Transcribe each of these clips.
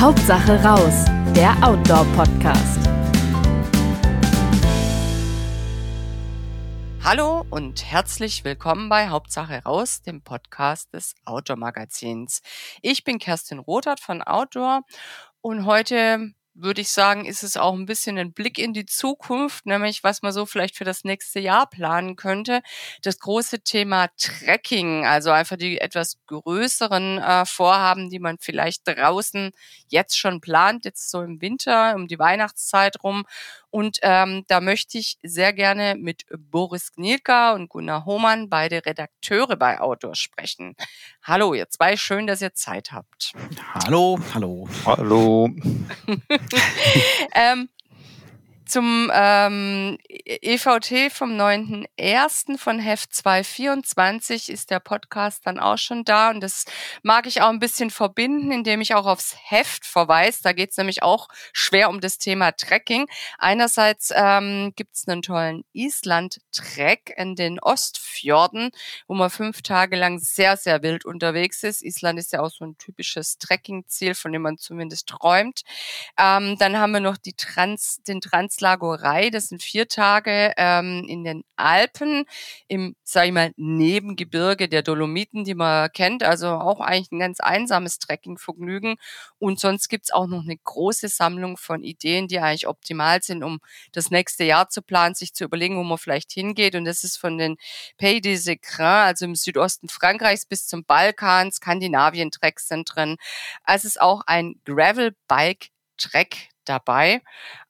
Hauptsache raus, der Outdoor-Podcast. Hallo und herzlich willkommen bei Hauptsache raus, dem Podcast des Outdoor-Magazins. Ich bin Kerstin Rothart von Outdoor und heute würde ich sagen, ist es auch ein bisschen ein Blick in die Zukunft, nämlich was man so vielleicht für das nächste Jahr planen könnte. Das große Thema Trekking, also einfach die etwas größeren äh, Vorhaben, die man vielleicht draußen jetzt schon plant, jetzt so im Winter, um die Weihnachtszeit rum und ähm, da möchte ich sehr gerne mit Boris Gnilka und Gunnar Hohmann, beide Redakteure bei Outdoor, sprechen. Hallo, ihr zwei, schön, dass ihr Zeit habt. Hallo, hallo. Hallo. ähm, zum ähm, EVT vom 9.1. von Heft 224 ist der Podcast dann auch schon da und das mag ich auch ein bisschen verbinden, indem ich auch aufs Heft verweise. Da geht es nämlich auch schwer um das Thema Trekking. Einerseits ähm, gibt es einen tollen Island-Trek in den Ostfjorden, wo man fünf Tage lang sehr, sehr wild unterwegs ist. Island ist ja auch so ein typisches Trekking-Ziel, von dem man zumindest träumt. Ähm, dann haben wir noch die Trans, den Trans Translagorei. Das sind vier Tage ähm, in den Alpen im, sag ich mal, Nebengebirge der Dolomiten, die man kennt. Also auch eigentlich ein ganz einsames Trekkingvergnügen. Und sonst gibt's auch noch eine große Sammlung von Ideen, die eigentlich optimal sind, um das nächste Jahr zu planen, sich zu überlegen, wo man vielleicht hingeht. Und das ist von den Pays des Écrins, also im Südosten Frankreichs bis zum Balkan, Skandinavien-Tracks sind drin. Also es ist auch ein Gravel-Bike-Track dabei.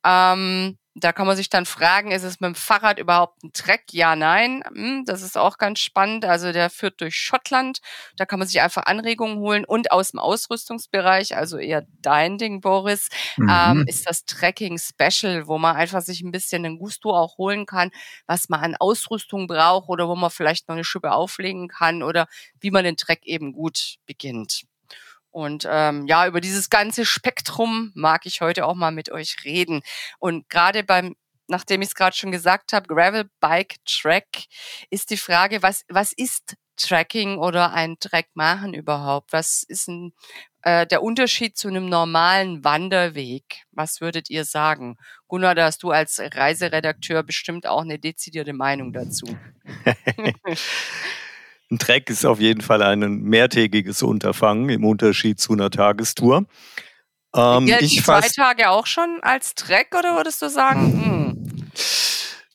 Ähm, da kann man sich dann fragen, ist es mit dem Fahrrad überhaupt ein Trek? Ja, nein. Hm, das ist auch ganz spannend. Also der führt durch Schottland. Da kann man sich einfach Anregungen holen. Und aus dem Ausrüstungsbereich, also eher dein Ding, Boris, mhm. ähm, ist das Trekking Special, wo man einfach sich ein bisschen den Gusto auch holen kann, was man an Ausrüstung braucht oder wo man vielleicht noch eine Schippe auflegen kann oder wie man den Trek eben gut beginnt. Und ähm, ja, über dieses ganze Spektrum mag ich heute auch mal mit euch reden. Und gerade beim, nachdem ich es gerade schon gesagt habe, Gravel Bike Track, ist die Frage, was, was ist Tracking oder ein Track machen überhaupt? Was ist ein, äh, der Unterschied zu einem normalen Wanderweg? Was würdet ihr sagen? Gunnar, da hast du als Reiseredakteur bestimmt auch eine dezidierte Meinung dazu. Ein Trek ist auf jeden Fall ein mehrtägiges Unterfangen im Unterschied zu einer Tagestour. Ähm, ja, ich zwei Tage auch schon als Trek oder würdest du sagen?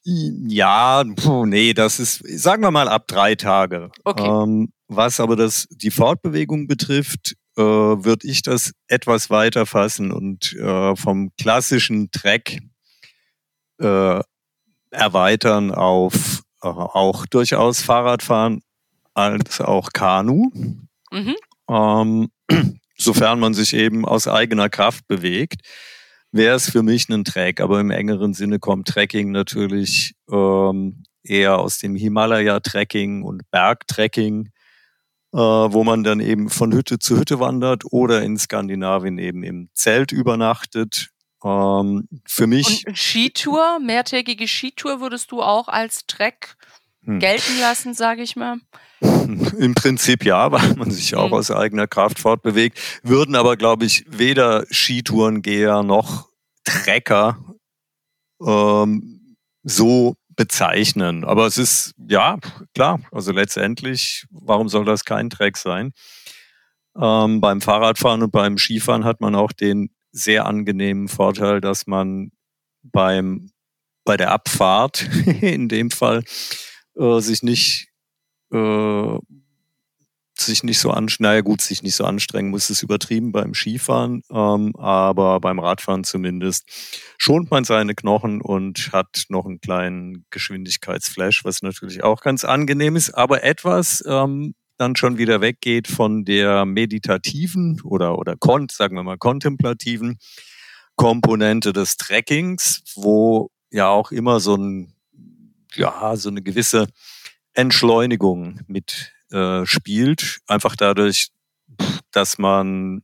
Hm. Ja, puh, nee, das ist, sagen wir mal, ab drei Tage. Okay. Ähm, was aber das, die Fortbewegung betrifft, äh, würde ich das etwas weiter fassen und äh, vom klassischen Trek äh, erweitern auf äh, auch durchaus Fahrradfahren als auch Kanu. Mhm. Ähm, sofern man sich eben aus eigener Kraft bewegt, wäre es für mich ein Track. Aber im engeren Sinne kommt Trekking natürlich ähm, eher aus dem Himalaya-Trekking und Bergtrekking, äh, wo man dann eben von Hütte zu Hütte wandert oder in Skandinavien eben im Zelt übernachtet. Ähm, für mich. Und Skitour, mehrtägige Skitour würdest du auch als Trek hm. gelten lassen, sage ich mal? Im Prinzip ja, weil man sich auch mhm. aus eigener Kraft fortbewegt. Würden aber, glaube ich, weder Skitourengeher noch Trecker ähm, so bezeichnen. Aber es ist, ja, klar, also letztendlich, warum soll das kein Treck sein? Ähm, beim Fahrradfahren und beim Skifahren hat man auch den sehr angenehmen Vorteil, dass man beim, bei der Abfahrt in dem Fall äh, sich nicht äh, sich nicht so anstrengen, naja gut, sich nicht so anstrengen muss, ist übertrieben beim Skifahren, ähm, aber beim Radfahren zumindest schont man seine Knochen und hat noch einen kleinen Geschwindigkeitsflash, was natürlich auch ganz angenehm ist, aber etwas ähm, dann schon wieder weggeht von der meditativen oder, oder kont, sagen wir mal, kontemplativen Komponente des Trekkings, wo ja auch immer so ein, ja, so eine gewisse Entschleunigung mit äh, spielt. Einfach dadurch, dass man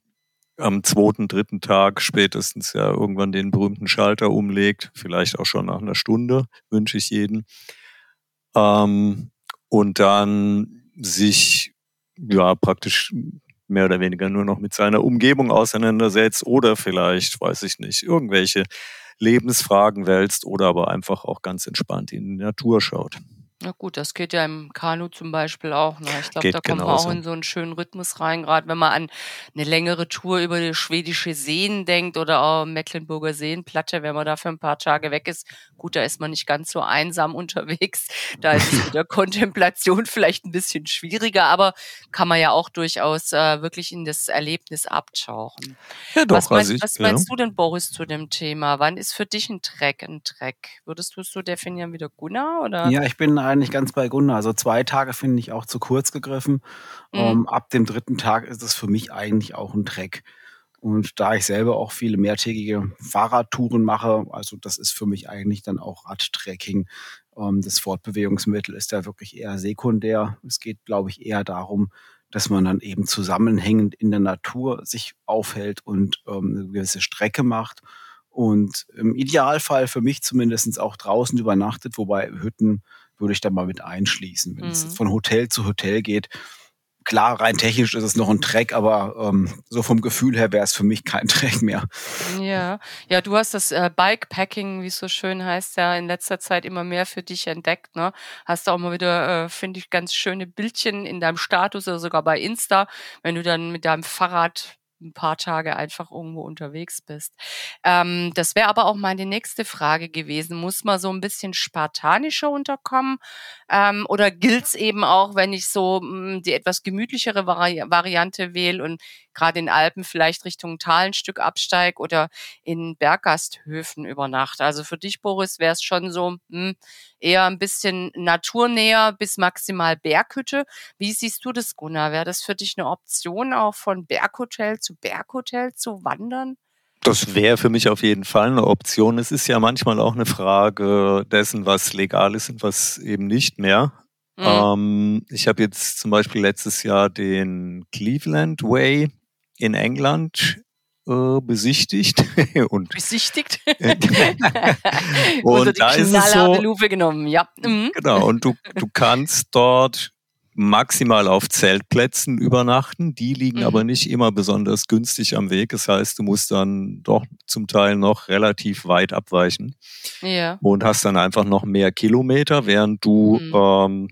am zweiten, dritten Tag spätestens ja irgendwann den berühmten Schalter umlegt, vielleicht auch schon nach einer Stunde, wünsche ich jeden. Ähm, und dann sich ja praktisch mehr oder weniger nur noch mit seiner Umgebung auseinandersetzt oder vielleicht, weiß ich nicht, irgendwelche Lebensfragen wälzt oder aber einfach auch ganz entspannt in die Natur schaut. Na gut, das geht ja im Kanu zum Beispiel auch. Ne? Ich glaube, da kommt man auch in so einen schönen Rhythmus rein, gerade wenn man an eine längere Tour über die schwedische Seen denkt oder auch Mecklenburger Seenplatte, wenn man da für ein paar Tage weg ist. Gut, da ist man nicht ganz so einsam unterwegs. Da ist es mit der Kontemplation vielleicht ein bisschen schwieriger, aber kann man ja auch durchaus äh, wirklich in das Erlebnis abtauchen. Ja, doch, was meinst, ich, was meinst ja. du denn, Boris, zu dem Thema? Wann ist für dich ein Trek ein Trek? Würdest du es so definieren wie der Gunnar? Oder? Ja, ich bin eigentlich ganz bei Gunnar. Also zwei Tage finde ich auch zu kurz gegriffen. Mhm. Ähm, ab dem dritten Tag ist es für mich eigentlich auch ein Treck. Und da ich selber auch viele mehrtägige Fahrradtouren mache, also das ist für mich eigentlich dann auch Radtrekking. Um, ähm, das Fortbewegungsmittel ist da wirklich eher sekundär. Es geht, glaube ich, eher darum, dass man dann eben zusammenhängend in der Natur sich aufhält und ähm, eine gewisse Strecke macht und im Idealfall für mich zumindest auch draußen übernachtet, wobei Hütten würde ich da mal mit einschließen. Wenn mhm. es von Hotel zu Hotel geht, klar, rein technisch ist es noch ein Track, aber ähm, so vom Gefühl her wäre es für mich kein Track mehr. Ja, ja, du hast das äh, Bikepacking, wie es so schön heißt, ja in letzter Zeit immer mehr für dich entdeckt. Ne? Hast du auch mal wieder, äh, finde ich, ganz schöne Bildchen in deinem Status oder sogar bei Insta, wenn du dann mit deinem Fahrrad ein paar Tage einfach irgendwo unterwegs bist. Ähm, das wäre aber auch meine nächste Frage gewesen. Muss man so ein bisschen spartanischer unterkommen? Ähm, oder gilt's eben auch, wenn ich so mh, hm, die etwas gemütlichere Vari Variante wähle und gerade in Alpen vielleicht Richtung Tal ein Stück absteig oder in Berggasthöfen über Nacht? Also für dich, Boris, wäre es schon so mh, hm, eher ein bisschen naturnäher bis maximal Berghütte. Wie siehst du das, Gunnar? Wäre das für dich eine Option, auch von Berghotel zu Berghotel zu wandern? Das wäre für mich auf jeden Fall eine Option. Es ist ja manchmal auch eine Frage dessen, was legal ist und was eben nicht mehr. Mhm. Ähm, ich habe jetzt zum Beispiel letztes Jahr den Cleveland Way in England äh, besichtigt und besichtigt und da ist es so, Lupe genommen, ja. Mhm. Genau und du du kannst dort maximal auf Zeltplätzen übernachten. Die liegen mhm. aber nicht immer besonders günstig am Weg. Das heißt, du musst dann doch zum Teil noch relativ weit abweichen ja. und hast dann einfach noch mehr Kilometer, während du mhm. ähm,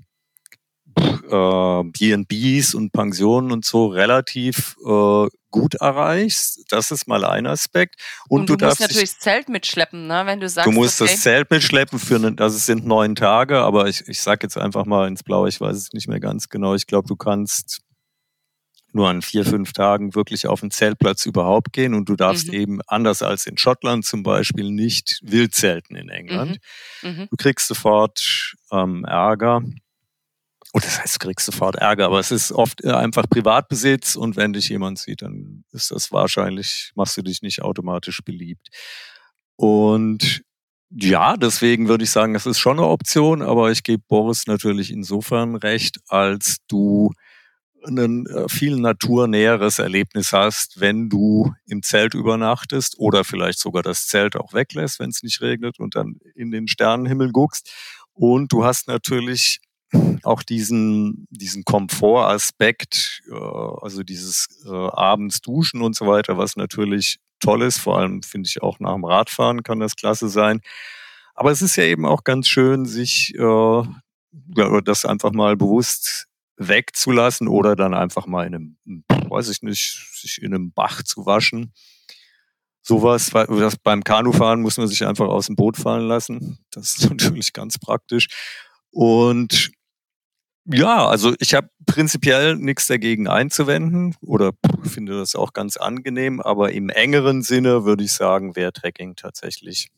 äh, B&Bs und Pensionen und so relativ äh, gut erreichst. Das ist mal ein Aspekt. Und, und du, du musst natürlich das Zelt mitschleppen, ne? wenn du sagst. Du musst okay. das Zelt mitschleppen für, eine, also es sind neun Tage, aber ich, ich sag jetzt einfach mal ins Blaue, ich weiß es nicht mehr ganz genau. Ich glaube, du kannst nur an vier, fünf Tagen wirklich auf den Zeltplatz überhaupt gehen und du darfst mhm. eben anders als in Schottland zum Beispiel nicht wild zelten in England. Mhm. Mhm. Du kriegst sofort ähm, Ärger und das heißt, du kriegst sofort Ärger, aber es ist oft äh, einfach Privatbesitz und wenn dich jemand sieht, dann ist das wahrscheinlich, machst du dich nicht automatisch beliebt. Und ja, deswegen würde ich sagen, das ist schon eine Option, aber ich gebe Boris natürlich insofern recht, als du ein äh, viel naturnäheres Erlebnis hast, wenn du im Zelt übernachtest oder vielleicht sogar das Zelt auch weglässt, wenn es nicht regnet und dann in den Sternenhimmel guckst. Und du hast natürlich auch diesen, diesen Komfortaspekt, äh, also dieses äh, abends duschen und so weiter, was natürlich toll ist. Vor allem finde ich auch nach dem Radfahren kann das klasse sein. Aber es ist ja eben auch ganz schön, sich äh, das einfach mal bewusst wegzulassen oder dann einfach mal in einem, weiß ich nicht, sich in einem Bach zu waschen. Sowas, das beim Kanufahren muss man sich einfach aus dem Boot fallen lassen. Das ist natürlich ganz praktisch. Und ja, also ich habe prinzipiell nichts dagegen einzuwenden oder finde das auch ganz angenehm, aber im engeren Sinne würde ich sagen, wäre Trekking tatsächlich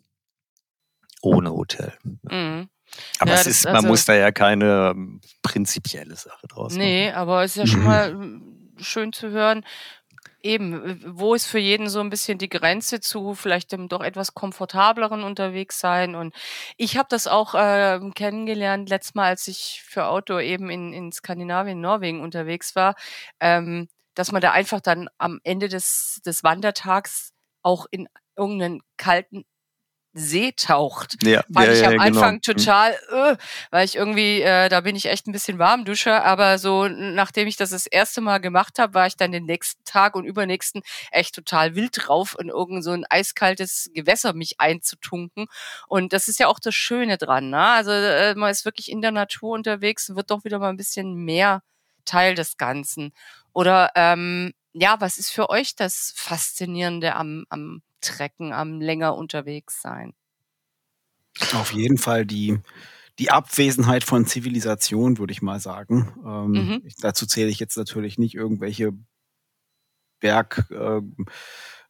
ohne Hotel. Mhm. Aber ja, es ist, man also, muss da ja keine prinzipielle Sache draus machen. Nee, aber es ist ja schon mal schön zu hören, Eben, wo ist für jeden so ein bisschen die Grenze zu vielleicht dem doch etwas komfortableren unterwegs sein? Und ich habe das auch äh, kennengelernt letztes Mal, als ich für Outdoor eben in, in Skandinavien, Norwegen unterwegs war, ähm, dass man da einfach dann am Ende des, des Wandertags auch in irgendeinen kalten See taucht. Ja, Fand ja, ich ja, am genau. Anfang total, äh, weil ich irgendwie, äh, da bin ich echt ein bisschen Warmduscher, aber so nachdem ich das das erste Mal gemacht habe, war ich dann den nächsten Tag und übernächsten echt total wild drauf, in irgend so ein eiskaltes Gewässer mich einzutunken. Und das ist ja auch das Schöne dran. Ne? Also äh, man ist wirklich in der Natur unterwegs und wird doch wieder mal ein bisschen mehr Teil des Ganzen. Oder ähm, ja, was ist für euch das Faszinierende am, am Trecken, am länger unterwegs sein? Auf jeden Fall die, die Abwesenheit von Zivilisation, würde ich mal sagen. Ähm, Mhm. ich, dazu zähle ich jetzt natürlich nicht irgendwelche Berghütten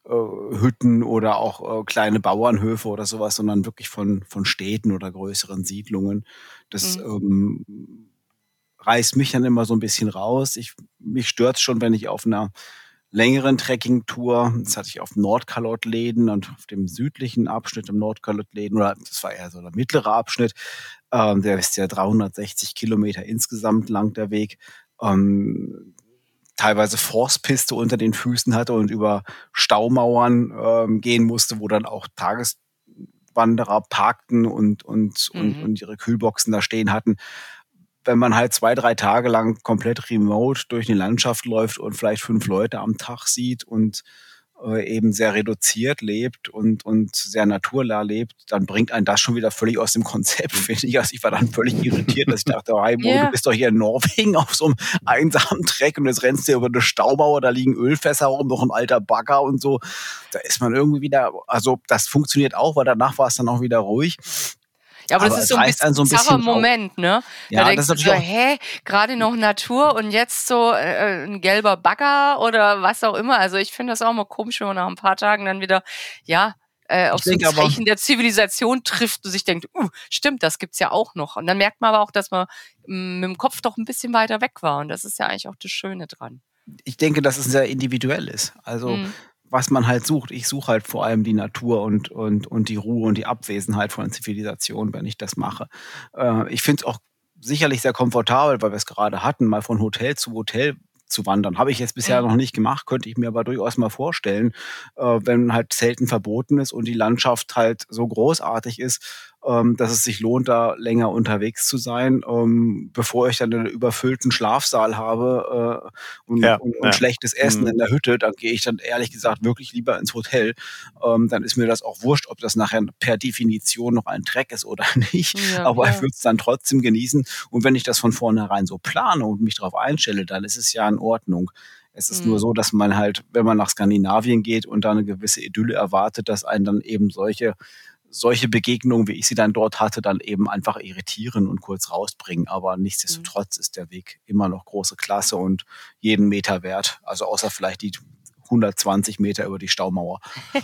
äh, äh, Hütten oder auch äh, kleine Bauernhöfe oder sowas, sondern wirklich von, von Städten oder größeren Siedlungen. Das ähm, reißt mich dann immer so ein bisschen raus. Ich, mich stört schon, wenn ich auf einer längeren Trekkingtour, das hatte ich auf Nordkalottläden und auf dem südlichen Abschnitt im Nordkalottläden, oder das war eher so der mittlere Abschnitt, ähm, der ist ja 360 Kilometer insgesamt lang der Weg, ähm, teilweise Forstpiste unter den Füßen hatte und über Staumauern ähm, gehen musste, wo dann auch Tageswanderer parkten und, und, und, Mhm. und ihre Kühlboxen da stehen hatten wenn man halt zwei, drei Tage lang komplett remote durch die Landschaft läuft und vielleicht fünf Leute am Tag sieht und äh, eben sehr reduziert lebt und, und sehr naturnah lebt, dann bringt einen das schon wieder völlig aus dem Konzept, finde ich. Also ich war dann völlig irritiert, dass ich dachte, hey, Mo, Ja. du bist doch hier in Norwegen auf so einem einsamen Treck und jetzt rennst du über eine Staumauer, da liegen Ölfässer rum, noch ein alter Bagger und so. Da ist man irgendwie wieder, also das funktioniert auch, weil danach war es dann auch wieder ruhig. Ja, aber, Aber das ist so ein bisschen so ein bisschen. Moment, ne? Ja, da das denkst ist du so, hä, gerade noch Natur und jetzt so äh, ein gelber Bagger oder was auch immer. Also ich finde das auch mal komisch, wenn man nach ein paar Tagen dann wieder, ja, äh, auf so ein Zeichen der Zivilisation trifft und sich denkt, uh, stimmt, das gibt's ja auch noch. Und dann merkt man aber auch, dass man mm, mit dem Kopf doch ein bisschen weiter weg war. Und das ist ja eigentlich auch das Schöne dran. ich denke, dass es sehr individuell ist. Also Mhm. Was man halt sucht. Ich suche halt vor allem die Natur und, und, und die Ruhe und die Abwesenheit von Zivilisation, wenn ich das mache. Äh, ich finde es auch sicherlich sehr komfortabel, weil wir es gerade hatten, mal von Hotel zu Hotel zu wandern. Habe ich jetzt bisher noch nicht gemacht, könnte ich mir aber durchaus mal vorstellen, äh, wenn halt Zelten verboten ist und die Landschaft halt so großartig ist, ähm, dass es sich lohnt, da länger unterwegs zu sein, ähm, bevor ich dann einen überfüllten Schlafsaal habe äh, und, Ja, und, und ja. schlechtes Essen Mhm. in der Hütte, dann gehe ich dann ehrlich gesagt wirklich lieber ins Hotel. Ähm, dann ist mir das auch wurscht, ob das nachher per Definition noch ein Track ist oder nicht. Ja, Aber ich würde es dann trotzdem genießen. Und wenn ich das von vornherein so plane und mich darauf einstelle, dann ist es ja in Ordnung. Es ist Mhm. nur so, dass man halt, wenn man nach Skandinavien geht und da eine gewisse Idylle erwartet, dass einen dann eben solche solche Begegnungen, wie ich sie dann dort hatte, dann eben einfach irritieren und kurz rausbringen. Aber nichtsdestotrotz ist der Weg immer noch große Klasse und jeden Meter wert. Also außer vielleicht die 120 Meter über die Staumauer.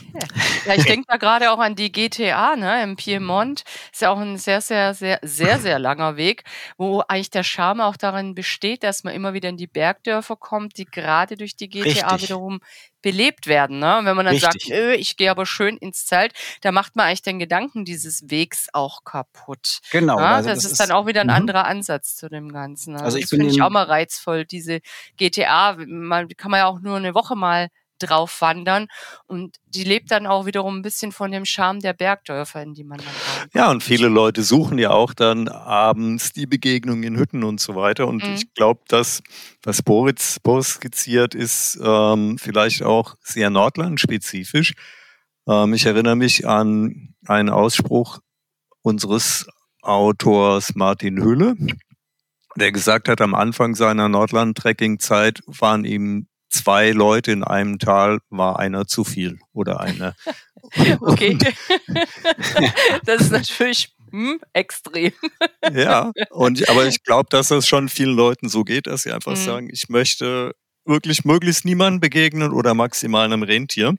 Ja, ich denke da gerade auch an die GTA, ne, im Piemont. Ist ja auch ein sehr, sehr, sehr, sehr, sehr langer Weg, wo eigentlich der Charme auch darin besteht, dass man immer wieder in die Bergdörfer kommt, die gerade durch die GTA Richtig. wiederum belebt werden. Ne? Und wenn man dann Richtig. sagt, Nö, ich gehe aber schön ins Zelt, da macht man eigentlich den Gedanken dieses Wegs auch kaputt. Genau. Ja, also das, ist dann auch wieder ein Mhm. anderer Ansatz zu dem Ganzen. Also, Also ich das finde ich auch mal reizvoll, diese GTA. Man kann man ja auch nur eine Woche mal drauf wandern und die lebt dann auch wiederum ein bisschen von dem Charme der Bergdörfer, in die man dann rein. Ja, und viele Leute suchen ja auch dann abends die Begegnung in Hütten und so weiter. Und Mhm. ich glaube, dass was Boris, Boris skizziert, ist ähm, vielleicht auch sehr nordlandspezifisch. Ähm, ich erinnere mich an einen Ausspruch unseres Autors Martin Hülle, der gesagt hat, am Anfang seiner Nordland-Trekking-Zeit waren ihm zwei Leute in einem Tal, war einer zu viel oder eine. Okay. das ist natürlich hm, extrem. Ja, und aber ich glaube, dass das schon vielen Leuten so geht, dass sie einfach Mhm. sagen, ich möchte wirklich möglichst niemandem begegnen oder maximal einem Rentier.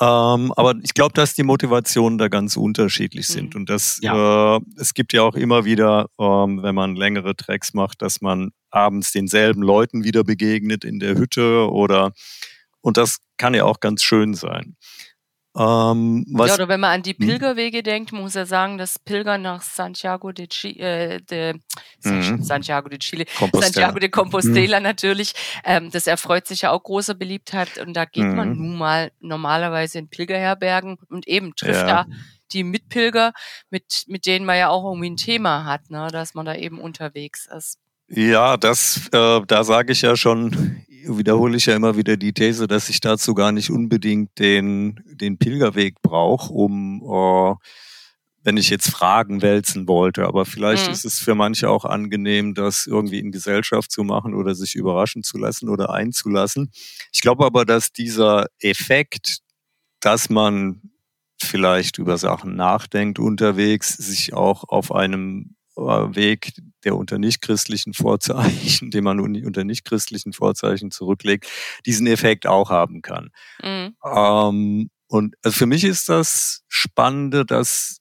Ähm, aber ich glaube, dass die Motivationen da ganz unterschiedlich sind. Mhm. Und das, Ja. äh, es gibt ja auch immer wieder, ähm, wenn man längere Tracks macht, dass man abends denselben Leuten wieder begegnet in der Hütte oder und das kann ja auch ganz schön sein. Ähm, ja, oder wenn man an die hm? Pilgerwege denkt, muss er sagen, das Pilgern nach Santiago de, Chile, äh, de mhm. Santiago de Chile, Compostela. Santiago de Compostela mhm. natürlich, ähm, das erfreut sich ja auch großer Beliebtheit und da geht mhm. man nun mal normalerweise in Pilgerherbergen und eben trifft ja. da die Mitpilger, mit, mit denen man ja auch irgendwie ein Thema hat, ne, dass man da eben unterwegs ist. Ja, das, äh, da sage ich ja schon, wiederhole ich ja immer wieder die These, dass ich dazu gar nicht unbedingt den, den Pilgerweg brauche, um, äh, wenn ich jetzt Fragen wälzen wollte. Aber vielleicht mhm. ist es für manche auch angenehm, das irgendwie in Gesellschaft zu machen oder sich überraschen zu lassen oder einzulassen. Ich glaube aber, dass dieser Effekt, dass man vielleicht über Sachen nachdenkt unterwegs, sich auch auf einem äh, Weg, der unter nichtchristlichen Vorzeichen, den man unter nichtchristlichen Vorzeichen zurücklegt, diesen Effekt auch haben kann. Mhm. Ähm, und also für mich ist das Spannende, dass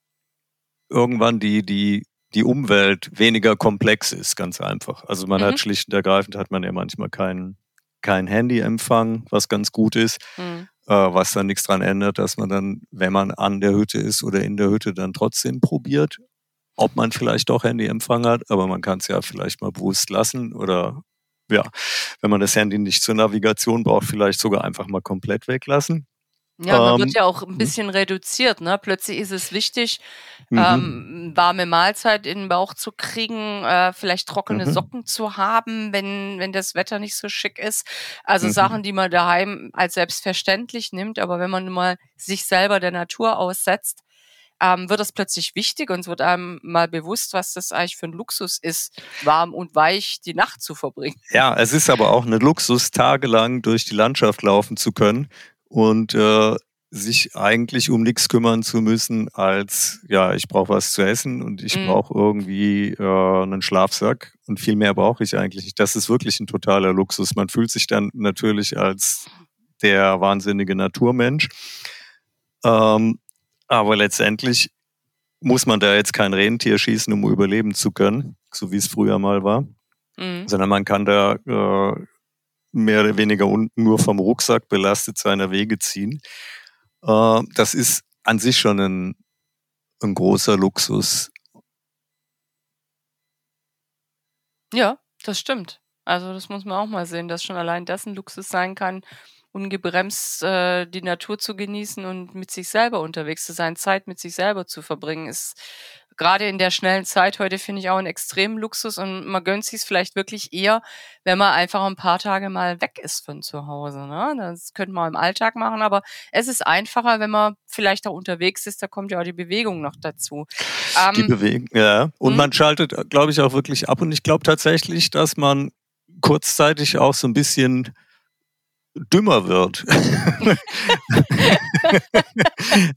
irgendwann die, die, die Umwelt weniger komplex ist, ganz einfach. Also man mhm. hat schlicht und ergreifend hat man ja manchmal keinen kein Handyempfang, was ganz gut ist, mhm. äh, was dann nichts dran ändert, dass man dann, wenn man an der Hütte ist oder in der Hütte, dann trotzdem probiert ob man vielleicht doch Handyempfang hat, aber man kann es ja vielleicht mal bewusst lassen oder ja, wenn man das Handy nicht zur Navigation braucht, vielleicht sogar einfach mal komplett weglassen. Ja, man ähm, wird ja auch ein hm? bisschen reduziert. Ne? Plötzlich ist es wichtig, mhm. ähm, warme Mahlzeit in den Bauch zu kriegen, äh, vielleicht trockene mhm. Socken zu haben, wenn, wenn das Wetter nicht so schick ist. Also mhm. Sachen, die man daheim als selbstverständlich nimmt. Aber wenn man mal sich selber der Natur aussetzt, ähm, wird das plötzlich wichtig und es wird einem mal bewusst, was das eigentlich für ein Luxus ist, warm und weich die Nacht zu verbringen. Ja, es ist aber auch ein Luxus, tagelang durch die Landschaft laufen zu können und äh, sich eigentlich um nichts kümmern zu müssen, als ja, ich brauche was zu essen und ich mhm. brauche irgendwie äh, einen Schlafsack und viel mehr brauche ich eigentlich nicht. Das ist wirklich ein totaler Luxus. Man fühlt sich dann natürlich als der wahnsinnige Naturmensch. Ähm, aber letztendlich muss man da jetzt kein Rentier schießen, um überleben zu können, so wie es früher mal war, mhm. sondern man kann da äh, mehr oder weniger nur vom Rucksack belastet seiner Wege ziehen. Äh, das ist an sich schon ein, ein großer Luxus. Ja, das stimmt. Also das muss man auch mal sehen, dass schon allein das ein Luxus sein kann, ungebremst äh, die Natur zu genießen und mit sich selber unterwegs zu sein, Zeit mit sich selber zu verbringen, ist gerade in der schnellen Zeit heute finde ich auch ein extremen Luxus und man gönnt sich es vielleicht wirklich eher, wenn man einfach ein paar Tage mal weg ist von zu Hause. Ne? Das könnte man im Alltag machen, aber es ist einfacher, wenn man vielleicht auch unterwegs ist. Da kommt ja auch die Bewegung noch dazu. Die ähm, Bewegung, ja. Und hm? man schaltet, glaube ich, auch wirklich ab. Und ich glaube tatsächlich, dass man kurzzeitig auch so ein bisschen dümmer wird.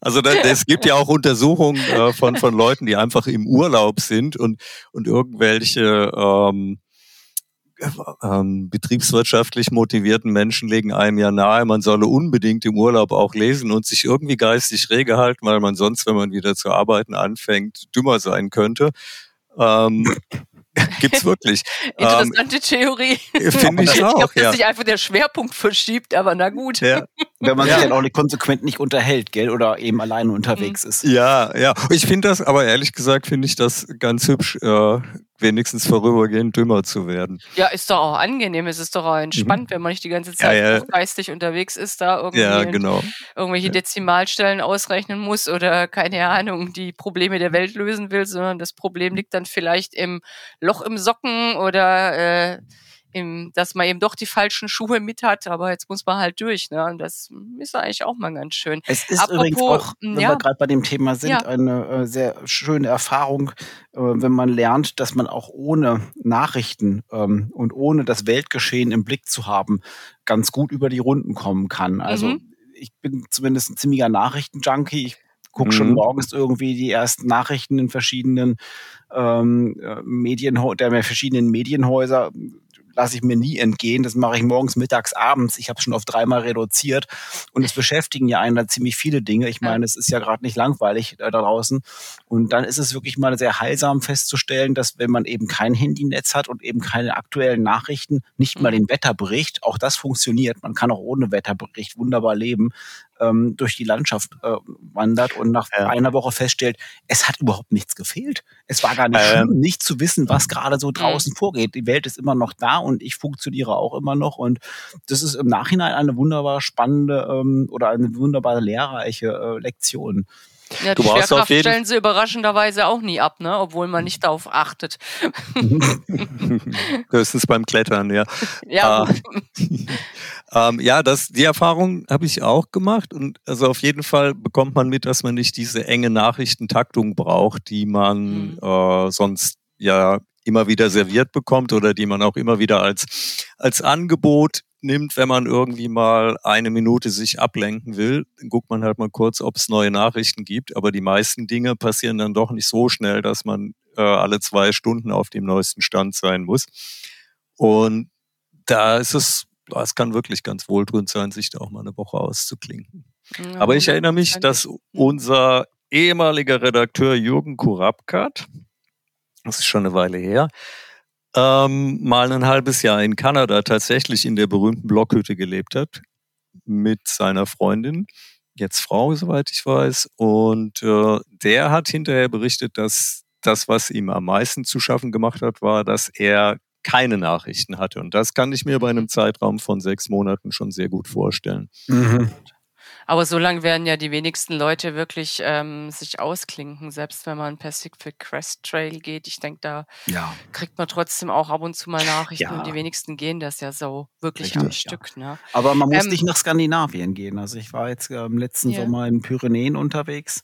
also es gibt ja auch Untersuchungen äh, von, von Leuten, die einfach im Urlaub sind und, und irgendwelche ähm, ähm, betriebswirtschaftlich motivierten Menschen legen einem ja nahe, man solle unbedingt im Urlaub auch lesen und sich irgendwie geistig rege halten, weil man sonst, wenn man wieder zu arbeiten anfängt, dümmer sein könnte. Ähm, Gibt's wirklich. Interessante ähm, Theorie. Finde ich, ich auch. Glaub, dass ja. sich einfach der Schwerpunkt verschiebt, aber na gut. Ja. Wenn man ja. sich dann auch nicht konsequent nicht unterhält, gell? Oder eben alleine unterwegs mhm. ist. Ja, ja. Ich finde das, aber ehrlich gesagt, finde ich das ganz hübsch, äh, wenigstens vorübergehend dümmer zu werden. Ja, ist doch auch angenehm. Es ist doch auch entspannt, mhm. wenn man nicht die ganze Zeit ja, ja. geistig unterwegs ist, da irgendwie ja, genau. irgendwelche Dezimalstellen ausrechnen muss oder keine Ahnung, die Probleme der Welt lösen will, sondern das Problem liegt dann vielleicht im Loch im Socken oder äh, im, dass man eben doch die falschen Schuhe mit hat, aber jetzt muss man halt durch. Ne? Und das ist eigentlich auch mal ganz schön. Es ist Apropos, übrigens auch, wenn ja, wir gerade bei dem Thema sind, ja. eine äh, sehr schöne Erfahrung, äh, wenn man lernt, dass man auch ohne Nachrichten ähm, und ohne das Weltgeschehen im Blick zu haben, ganz gut über die Runden kommen kann. Also mhm. ich bin zumindest ein ziemlicher Nachrichtenjunkie. Ich gucke schon mhm. morgens irgendwie die ersten Nachrichten in verschiedenen ähm, äh, Medien, der verschiedenen Medienhäuser lasse ich mir nie entgehen. Das mache ich morgens, mittags, abends. Ich habe schon auf dreimal reduziert. Und es beschäftigen ja einen da ziemlich viele Dinge. Ich meine, es ist ja gerade nicht langweilig äh, da draußen. Und dann ist es wirklich mal sehr heilsam festzustellen, dass wenn man eben kein Handynetz hat und eben keine aktuellen Nachrichten, nicht mal mhm. den Wetterbericht, auch das funktioniert. Man kann auch ohne Wetterbericht wunderbar leben. Ähm, durch die Landschaft äh, wandert und nach ja. einer Woche feststellt, es hat überhaupt nichts gefehlt. Es war gar nicht ähm. schlimm, nicht zu wissen, was gerade so draußen mhm. vorgeht. Die Welt ist immer noch da und ich funktioniere auch immer noch. Und das ist im Nachhinein eine wunderbar spannende ähm, oder eine wunderbar lehrreiche äh, Lektion. Ja, die Schwerkraft stellen sie überraschenderweise auch nie ab, ne? obwohl man nicht darauf achtet. Höchstens beim Klettern, ja. Ja, äh, ähm, ja das, die Erfahrung habe ich auch gemacht. Und also auf jeden Fall bekommt man mit, dass man nicht diese enge Nachrichtentaktung braucht, die man mhm. äh, sonst ja immer wieder serviert bekommt oder die man auch immer wieder als, als Angebot nimmt, wenn man irgendwie mal eine Minute sich ablenken will. Dann guckt man halt mal kurz, ob es neue Nachrichten gibt. Aber die meisten Dinge passieren dann doch nicht so schnell, dass man äh, alle zwei Stunden auf dem neuesten Stand sein muss. Und da ist es, es kann wirklich ganz wohltuend sein, sich da auch mal eine Woche auszuklinken. Ja, Aber ich erinnere mich, dass unser ehemaliger Redakteur Jürgen Kurapkat, das ist schon eine Weile her, ähm, mal ein halbes Jahr in Kanada tatsächlich in der berühmten Blockhütte gelebt hat mit seiner Freundin, jetzt Frau, soweit ich weiß. Und äh, der hat hinterher berichtet, dass das, was ihm am meisten zu schaffen gemacht hat, war, dass er keine Nachrichten hatte. Und das kann ich mir bei einem Zeitraum von sechs Monaten schon sehr gut vorstellen. Mhm. Aber so lange werden ja die wenigsten Leute wirklich ähm, sich ausklinken, selbst wenn man Pacific Crest Trail geht. Ich denke, da ja. kriegt man trotzdem auch ab und zu mal Nachrichten ja. und die wenigsten gehen das ja so wirklich Richtig, am Stück. Ne? Aber man muss ähm, nicht nach Skandinavien gehen. Also ich war jetzt äh, im letzten yeah. Sommer in Pyrenäen unterwegs.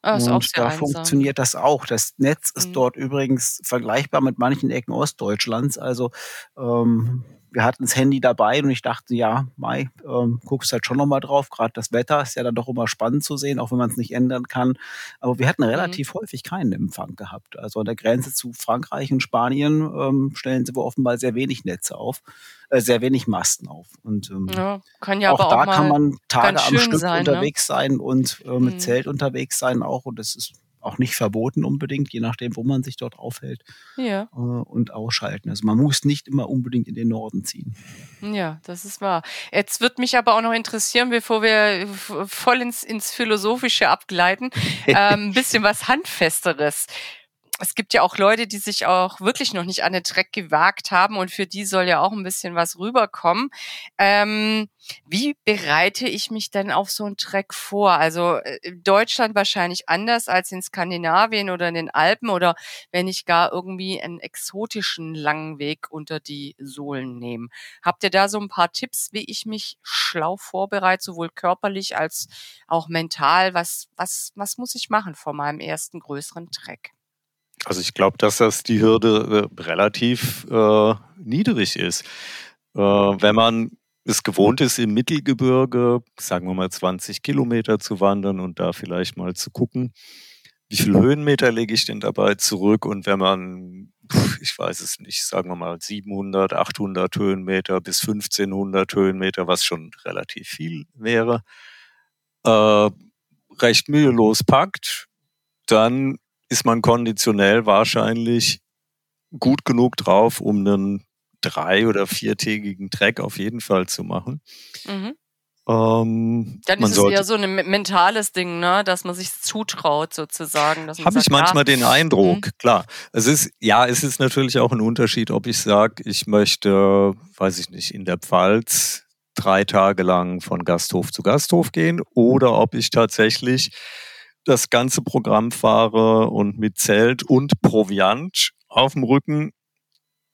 Ah, und da einsam. funktioniert das auch. Das Netz ist mhm. dort übrigens vergleichbar mit manchen Ecken Ostdeutschlands. Also ähm, wir hatten das Handy dabei und ich dachte, ja, Mai, ähm, guckst halt schon nochmal drauf. Gerade das Wetter ist ja dann doch immer spannend zu sehen, auch wenn man es nicht ändern kann. Aber wir hatten mhm. relativ mhm. häufig keinen Empfang gehabt. Also an der Grenze zu Frankreich und Spanien ähm, stellen sie wohl offenbar sehr wenig Netze auf, äh, sehr wenig Masten auf. Und ähm, ja, kann ja auch aber da auch kann man Tage am Stück sein, ne? unterwegs ne? sein und äh, mit mhm. Zelt unterwegs sein auch. Und das ist auch nicht verboten unbedingt, je nachdem, wo man sich dort aufhält. Ja. Äh, und ausschalten. Also man muss nicht immer unbedingt in den Norden ziehen. Ja, das ist wahr. Jetzt wird mich aber auch noch interessieren, bevor wir voll ins, ins Philosophische abgleiten, äh, ein bisschen was Handfesteres es gibt ja auch Leute, die sich auch wirklich noch nicht an den Dreck gewagt haben und für die soll ja auch ein bisschen was rüberkommen. Ähm, wie bereite ich mich denn auf so einen Dreck vor? Also äh, Deutschland wahrscheinlich anders als in Skandinavien oder in den Alpen oder wenn ich gar irgendwie einen exotischen langen Weg unter die Sohlen nehme. Habt ihr da so ein paar Tipps, wie ich mich schlau vorbereite, sowohl körperlich als auch mental? Was, was, was muss ich machen vor meinem ersten größeren Dreck? Also ich glaube, dass das die Hürde äh, relativ äh, niedrig ist. Äh, wenn man es gewohnt ist, im Mittelgebirge, sagen wir mal 20 Kilometer zu wandern und da vielleicht mal zu gucken, wie viele Höhenmeter lege ich denn dabei zurück? Und wenn man, ich weiß es nicht, sagen wir mal 700, 800 Höhenmeter bis 1500 Höhenmeter, was schon relativ viel wäre, äh, recht mühelos packt, dann ist man konditionell wahrscheinlich gut genug drauf, um einen drei- oder viertägigen Track auf jeden Fall zu machen. Mhm. Ähm, Dann ist es eher so ein mentales Ding, ne? dass man sich zutraut sozusagen. Habe ich manchmal ah, den Eindruck, mhm. klar. Es ist, ja, es ist natürlich auch ein Unterschied, ob ich sage, ich möchte, weiß ich nicht, in der Pfalz drei Tage lang von Gasthof zu Gasthof gehen oder ob ich tatsächlich das ganze Programm fahre und mit Zelt und Proviant auf dem Rücken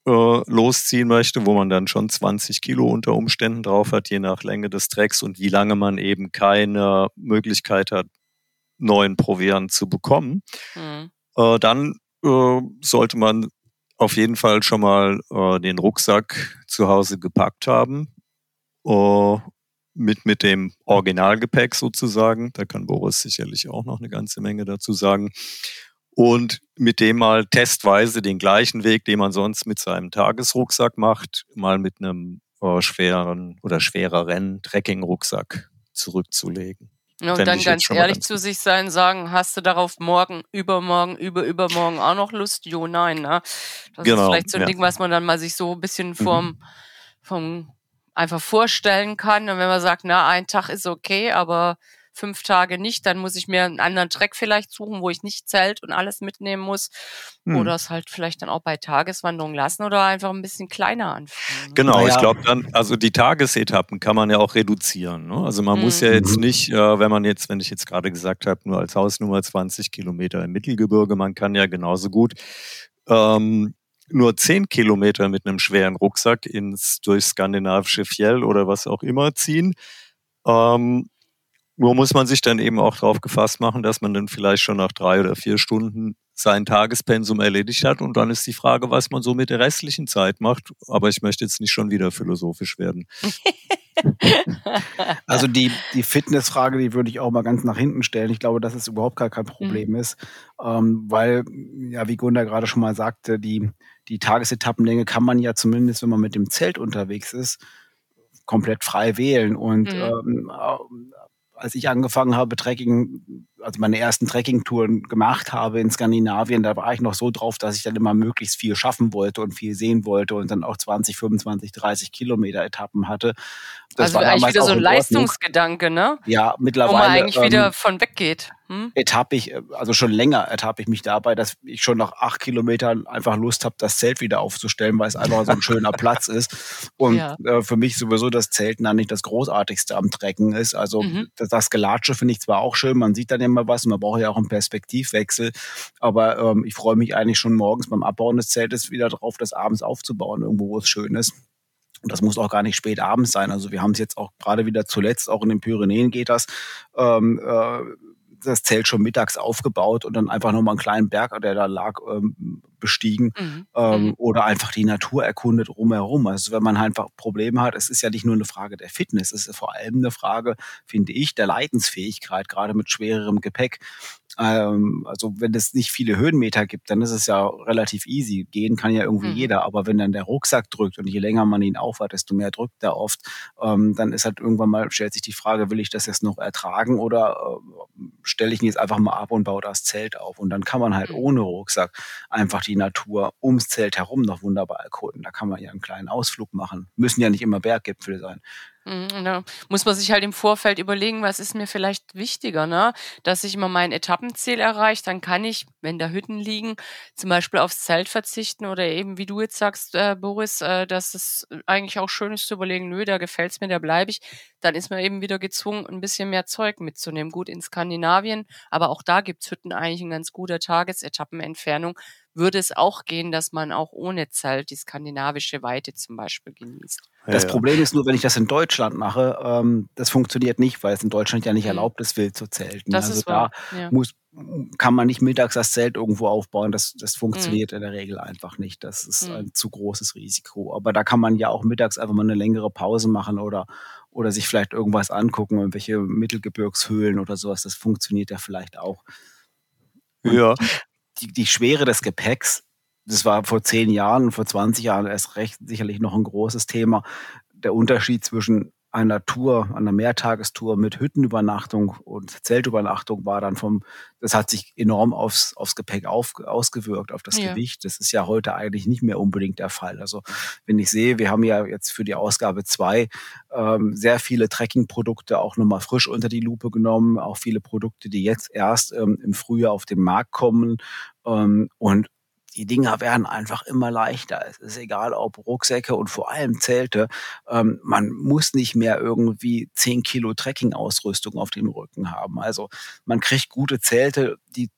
äh, losziehen möchte, wo man dann schon 20 Kilo unter Umständen drauf hat, je nach Länge des Tracks und wie lange man eben keine Möglichkeit hat, neuen Proviant zu bekommen, mhm. äh, dann äh, sollte man auf jeden Fall schon mal äh, den Rucksack zu Hause gepackt haben äh, mit, mit dem Originalgepäck sozusagen. Da kann Boris sicherlich auch noch eine ganze Menge dazu sagen. Und mit dem mal testweise den gleichen Weg, den man sonst mit seinem Tagesrucksack macht, mal mit einem äh, schweren oder schwereren Trekkingrucksack zurückzulegen. Ja, und dann ganz ehrlich ganz zu sich sein, sagen, hast du darauf morgen, übermorgen, über, übermorgen auch noch Lust? Jo, nein, ne? Das genau, ist vielleicht so ein ja. Ding, was man dann mal sich so ein bisschen vom, mhm. vom einfach vorstellen kann. Und wenn man sagt, na, ein Tag ist okay, aber fünf Tage nicht, dann muss ich mir einen anderen Track vielleicht suchen, wo ich nicht Zelt und alles mitnehmen muss. Hm. Oder es halt vielleicht dann auch bei Tageswanderung lassen oder einfach ein bisschen kleiner anfangen. Ne? Genau, naja. ich glaube dann, also die Tagesetappen kann man ja auch reduzieren. Ne? Also man hm. muss ja jetzt mhm. nicht, äh, wenn man jetzt, wenn ich jetzt gerade gesagt habe, nur als Hausnummer 20 Kilometer im Mittelgebirge, man kann ja genauso gut ähm, nur zehn Kilometer mit einem schweren Rucksack ins durch skandinavische Fjell oder was auch immer ziehen. Ähm, nur muss man sich dann eben auch darauf gefasst machen, dass man dann vielleicht schon nach drei oder vier Stunden sein Tagespensum erledigt hat. Und dann ist die Frage, was man so mit der restlichen Zeit macht. Aber ich möchte jetzt nicht schon wieder philosophisch werden. also die, die Fitnessfrage, die würde ich auch mal ganz nach hinten stellen. Ich glaube, dass es überhaupt gar kein Problem mhm. ist, ähm, weil, ja, wie Gunda gerade schon mal sagte, die, die Tagesetappenlänge kann man ja zumindest, wenn man mit dem Zelt unterwegs ist, komplett frei wählen. Und mhm. ähm, als ich angefangen habe, Trekking, also meine ersten Trekkingtouren gemacht habe in Skandinavien, da war ich noch so drauf, dass ich dann immer möglichst viel schaffen wollte und viel sehen wollte und dann auch 20, 25, 30 Kilometer Etappen hatte. Das also war eigentlich wieder so ein Leistungsgedanke, ne? Ja, mittlerweile. Wo man eigentlich ähm, wieder von weggeht. Hm? Ertappe ich, also schon länger ertappe ich mich dabei, dass ich schon nach acht Kilometern einfach Lust habe, das Zelt wieder aufzustellen, weil es einfach so ein schöner Platz ist. Und ja. äh, für mich sowieso das Zelten dann nicht das Großartigste am Trecken ist. Also mhm. das, das Gelatsche finde ich zwar auch schön, man sieht dann immer was und man braucht ja auch einen Perspektivwechsel. Aber ähm, ich freue mich eigentlich schon morgens beim Abbauen des Zeltes wieder drauf, das abends aufzubauen, irgendwo, wo es schön ist. Und das muss auch gar nicht spät abends sein. Also wir haben es jetzt auch gerade wieder zuletzt, auch in den Pyrenäen geht das, ähm, äh, das Zelt schon mittags aufgebaut und dann einfach nochmal einen kleinen Berg, der da lag, ähm, bestiegen mhm. Ähm, mhm. oder einfach die Natur erkundet rumherum. Also wenn man halt einfach Probleme hat, es ist ja nicht nur eine Frage der Fitness, es ist vor allem eine Frage, finde ich, der Leidensfähigkeit, gerade mit schwererem Gepäck. Ähm, also wenn es nicht viele Höhenmeter gibt, dann ist es ja relativ easy. Gehen kann ja irgendwie mhm. jeder, aber wenn dann der Rucksack drückt und je länger man ihn aufhat, desto mehr drückt er oft, ähm, dann ist halt irgendwann mal, stellt sich die Frage, will ich das jetzt noch ertragen oder äh, stelle ich ihn jetzt einfach mal ab und baue das Zelt auf? Und dann kann man halt mhm. ohne Rucksack einfach die Natur ums Zelt herum noch wunderbar erkunden. Da kann man ja einen kleinen Ausflug machen. Müssen ja nicht immer Berggipfel sein. Mhm, da muss man sich halt im Vorfeld überlegen, was ist mir vielleicht wichtiger, ne? Dass ich immer mein Etappenziel erreiche, dann kann ich, wenn da Hütten liegen, zum Beispiel aufs Zelt verzichten oder eben, wie du jetzt sagst, äh, Boris, äh, dass es eigentlich auch schön ist zu überlegen, nö, da gefällt's mir, da bleibe ich. Dann ist man eben wieder gezwungen, ein bisschen mehr Zeug mitzunehmen. Gut, in Skandinavien, aber auch da gibt's Hütten eigentlich in ganz guter Tagesetappenentfernung würde es auch gehen, dass man auch ohne Zelt die skandinavische Weite zum Beispiel genießt. Das ja, Problem ist nur, wenn ich das in Deutschland mache, ähm, das funktioniert nicht, weil es in Deutschland ja nicht mhm. erlaubt ist, wild zu zelten. Das also da ja. muss, kann man nicht mittags das Zelt irgendwo aufbauen. Das, das funktioniert mhm. in der Regel einfach nicht. Das ist mhm. ein zu großes Risiko. Aber da kann man ja auch mittags einfach mal eine längere Pause machen oder, oder sich vielleicht irgendwas angucken, irgendwelche Mittelgebirgshöhlen oder sowas. Das funktioniert ja vielleicht auch. Ja, die, die Schwere des Gepäcks, das war vor zehn Jahren, vor 20 Jahren erst recht sicherlich noch ein großes Thema. Der Unterschied zwischen einer Tour, einer Mehrtagestour mit Hüttenübernachtung und Zeltübernachtung war dann vom, das hat sich enorm aufs, aufs Gepäck auf, ausgewirkt, auf das ja. Gewicht. Das ist ja heute eigentlich nicht mehr unbedingt der Fall. Also wenn ich sehe, wir haben ja jetzt für die Ausgabe zwei ähm, sehr viele Trekkingprodukte auch nochmal frisch unter die Lupe genommen, auch viele Produkte, die jetzt erst ähm, im Frühjahr auf den Markt kommen. Ähm, und die Dinger werden einfach immer leichter. Es ist egal, ob Rucksäcke und vor allem Zelte. Ähm, man muss nicht mehr irgendwie 10 Kilo Trekking-Ausrüstung auf dem Rücken haben. Also man kriegt gute Zelte, die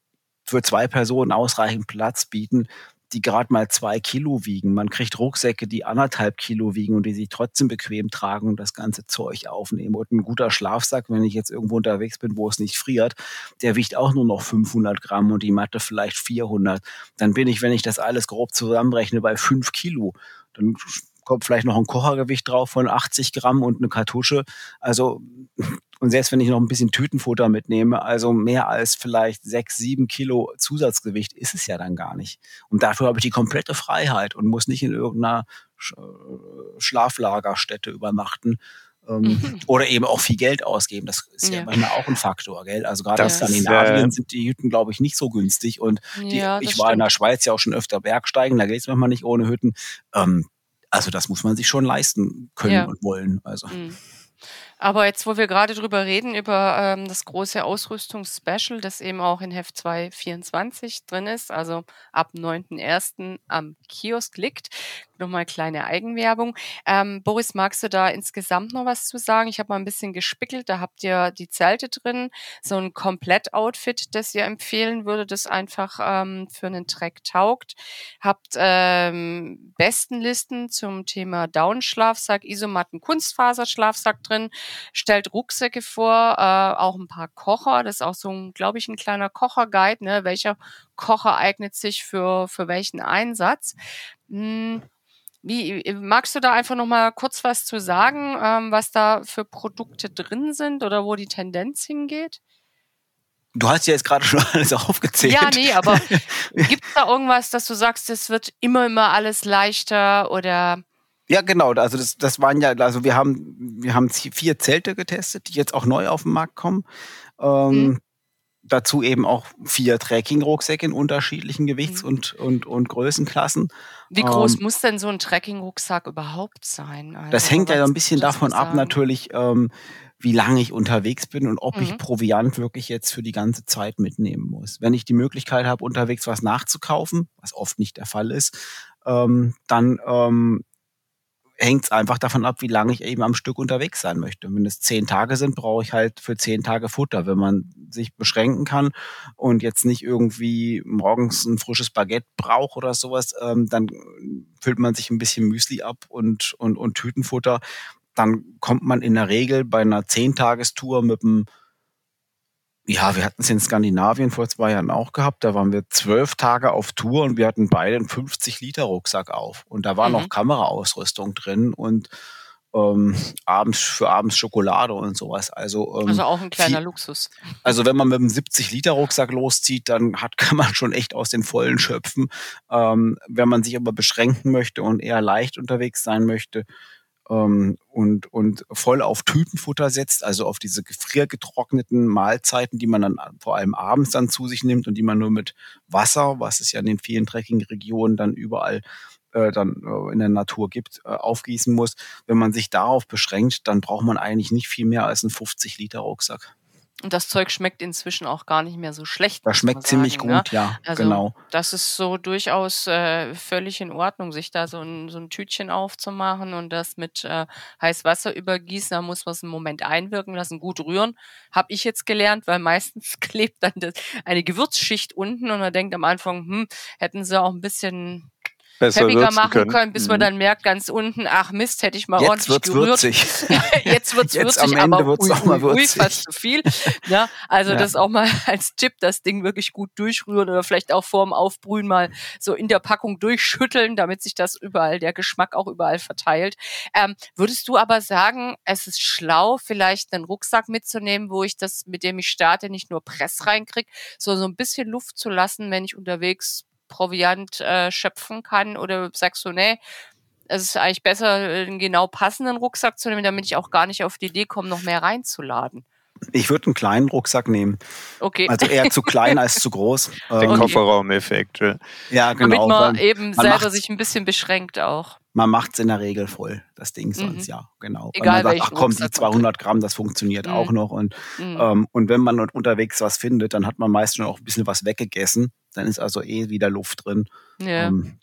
für zwei Personen ausreichend Platz bieten die gerade mal zwei Kilo wiegen. Man kriegt Rucksäcke, die anderthalb Kilo wiegen und die sich trotzdem bequem tragen und das ganze Zeug aufnehmen. Und ein guter Schlafsack, wenn ich jetzt irgendwo unterwegs bin, wo es nicht friert, der wiegt auch nur noch 500 Gramm und die Matte vielleicht 400. Dann bin ich, wenn ich das alles grob zusammenrechne, bei fünf Kilo. Dann kommt vielleicht noch ein Kochergewicht drauf von 80 Gramm und eine Kartusche. Also, und selbst wenn ich noch ein bisschen Tütenfutter mitnehme, also mehr als vielleicht sechs, sieben Kilo Zusatzgewicht ist es ja dann gar nicht. Und dafür habe ich die komplette Freiheit und muss nicht in irgendeiner äh, Schlaflagerstätte übernachten. Ähm, mhm. Oder eben auch viel Geld ausgeben. Das ist ja, ja manchmal auch ein Faktor, gell? Also gerade in Skandinavien äh, sind die Hütten, glaube ich, nicht so günstig. Und die, ja, ich war stimmt. in der Schweiz ja auch schon öfter Bergsteigen, da geht es manchmal nicht ohne Hütten. Ähm, Also das muss man sich schon leisten können ja. und wollen. Also. Mhm. Aber jetzt, wo wir gerade drüber reden, über ähm, das große Ausrüstungsspecial, das eben auch in Heft 224 drin ist, also ab 9.1. am Kiosk liegt, nochmal kleine Eigenwerbung. Ähm, Boris, magst du da insgesamt noch was zu sagen? Ich habe mal ein bisschen gespickelt, da habt ihr die Zelte drin, so ein Komplett-Outfit, das ihr empfehlen würde, das einfach ähm, für einen Track taugt. Habt ähm, Bestenlisten zum Thema Down-Schlafsack, Isomatten, Kunstfaserschlafsack drin stellt Rucksäcke vor, äh, auch ein paar Kocher. Das ist auch so ein, glaube ich, ein kleiner Kocherguide, ne? Welcher Kocher eignet sich für, für welchen Einsatz? Hm. Wie, magst du da einfach noch mal kurz was zu sagen, ähm, was da für Produkte drin sind oder wo die Tendenz hingeht? Du hast ja jetzt gerade schon alles aufgezählt. Ja, nee, aber gibt es da irgendwas, dass du sagst, es wird immer, immer alles leichter oder ja, genau. Also das, das waren ja, also wir haben, wir haben vier Zelte getestet, die jetzt auch neu auf den Markt kommen. Ähm, mhm. Dazu eben auch vier Trekking-Rucksäcke in unterschiedlichen Gewichts- mhm. und, und, und Größenklassen. Wie groß ähm, muss denn so ein Trekking-Rucksack überhaupt sein? Also, das hängt ja ein bisschen davon ab, natürlich, ähm, wie lange ich unterwegs bin und ob mhm. ich Proviant wirklich jetzt für die ganze Zeit mitnehmen muss. Wenn ich die Möglichkeit habe, unterwegs was nachzukaufen, was oft nicht der Fall ist, ähm, dann ähm, hängt es einfach davon ab, wie lange ich eben am Stück unterwegs sein möchte. Wenn es zehn Tage sind, brauche ich halt für zehn Tage Futter. Wenn man sich beschränken kann und jetzt nicht irgendwie morgens ein frisches Baguette braucht oder sowas, ähm, dann füllt man sich ein bisschen Müsli ab und, und, und Tütenfutter. Dann kommt man in der Regel bei einer Zehntagestour mit einem ja, wir hatten es in Skandinavien vor zwei Jahren auch gehabt. Da waren wir zwölf Tage auf Tour und wir hatten beide einen 50 Liter Rucksack auf. Und da war mhm. noch Kameraausrüstung drin und ähm, abends für abends Schokolade und sowas. Also, ähm, also auch ein kleiner viel, Luxus. Also wenn man mit einem 70 Liter Rucksack loszieht, dann hat, kann man schon echt aus den Vollen schöpfen. Ähm, wenn man sich aber beschränken möchte und eher leicht unterwegs sein möchte, ähm, und, und voll auf Tütenfutter setzt, also auf diese gefriergetrockneten Mahlzeiten, die man dann vor allem abends dann zu sich nimmt und die man nur mit Wasser, was es ja in den vielen Trekkingregionen dann überall äh, dann äh, in der Natur gibt, äh, aufgießen muss. Wenn man sich darauf beschränkt, dann braucht man eigentlich nicht viel mehr als einen 50 Liter Rucksack. Und das Zeug schmeckt inzwischen auch gar nicht mehr so schlecht. Das schmeckt ziemlich sagen, gut, ja, also genau. Das ist so durchaus äh, völlig in Ordnung, sich da so ein, so ein Tütchen aufzumachen und das mit äh, heiß Wasser übergießen. Da muss man es einen Moment einwirken lassen, gut rühren. Habe ich jetzt gelernt, weil meistens klebt dann das, eine Gewürzschicht unten und man denkt am Anfang, hm, hätten sie auch ein bisschen Besser machen können. können, bis mhm. man dann merkt, ganz unten, ach Mist, hätte ich mal Jetzt ordentlich wird's gerührt. Würzig. Jetzt wird's Jetzt würzig, am Ende aber wird's ui, auch mal ui, würzig. fast zu viel. Ja, also Ja. das auch mal als Tipp, das Ding wirklich gut durchrühren oder vielleicht auch vorm Aufbrühen mal so in der Packung durchschütteln, damit sich das überall, der Geschmack auch überall verteilt. Ähm, würdest du aber sagen, es ist schlau, vielleicht einen Rucksack mitzunehmen, wo ich das, mit dem ich starte, nicht nur Press reinkriege, sondern so ein bisschen Luft zu lassen, wenn ich unterwegs Proviant äh, schöpfen kann? Oder sagst du, nee, es ist eigentlich besser, einen genau passenden Rucksack zu nehmen, damit ich auch gar nicht auf die Idee komme, noch mehr reinzuladen? Ich würde einen kleinen Rucksack nehmen. Okay. Also eher zu klein als zu groß. Der Ähm, Kofferraumeffekt. ja. genau. Damit man weil eben man selber sich ein bisschen beschränkt auch. Man macht es in der Regel voll, das Ding Mhm. sonst, ja, genau. Egal Weil man sagt, ach komm, die Rucksack. 200 Gramm, das funktioniert Mhm. auch noch. Und, Mhm. ähm, und wenn man unterwegs was findet, dann hat man meist schon auch ein bisschen was weggegessen. Dann ist also eh wieder Luft drin. ja. Ähm,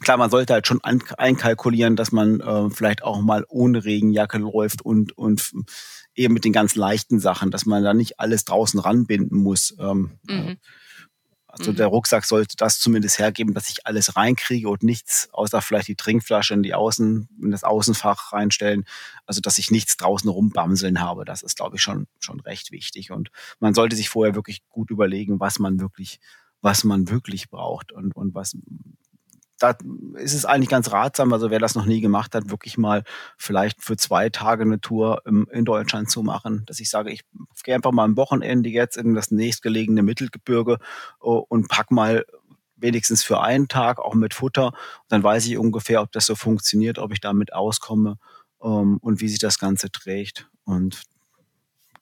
klar, man sollte halt schon an, einkalkulieren, dass man äh, vielleicht auch mal ohne Regenjacke läuft und, und eben mit den ganz leichten Sachen, dass man da nicht alles draußen ranbinden muss. Ähm, äh, Mhm. Also Mhm. der Rucksack sollte das zumindest hergeben, dass ich alles reinkriege und nichts, außer vielleicht die Trinkflasche in die Außen, in das Außenfach reinstellen. Also dass ich nichts draußen rumbamseln habe. Das ist, glaube ich, schon, schon recht wichtig. Und man sollte sich vorher wirklich gut überlegen, was man wirklich, was man wirklich braucht und, und was da ist es eigentlich ganz ratsam, also wer das noch nie gemacht hat, wirklich mal vielleicht für zwei Tage eine Tour im, in Deutschland zu machen. Dass ich sage, ich gehe einfach mal am Wochenende jetzt in das nächstgelegene Mittelgebirge oh, und pack mal wenigstens für einen Tag auch mit Futter. Dann weiß ich ungefähr, ob das so funktioniert, ob ich damit auskomme ähm, und wie sich das Ganze trägt. Und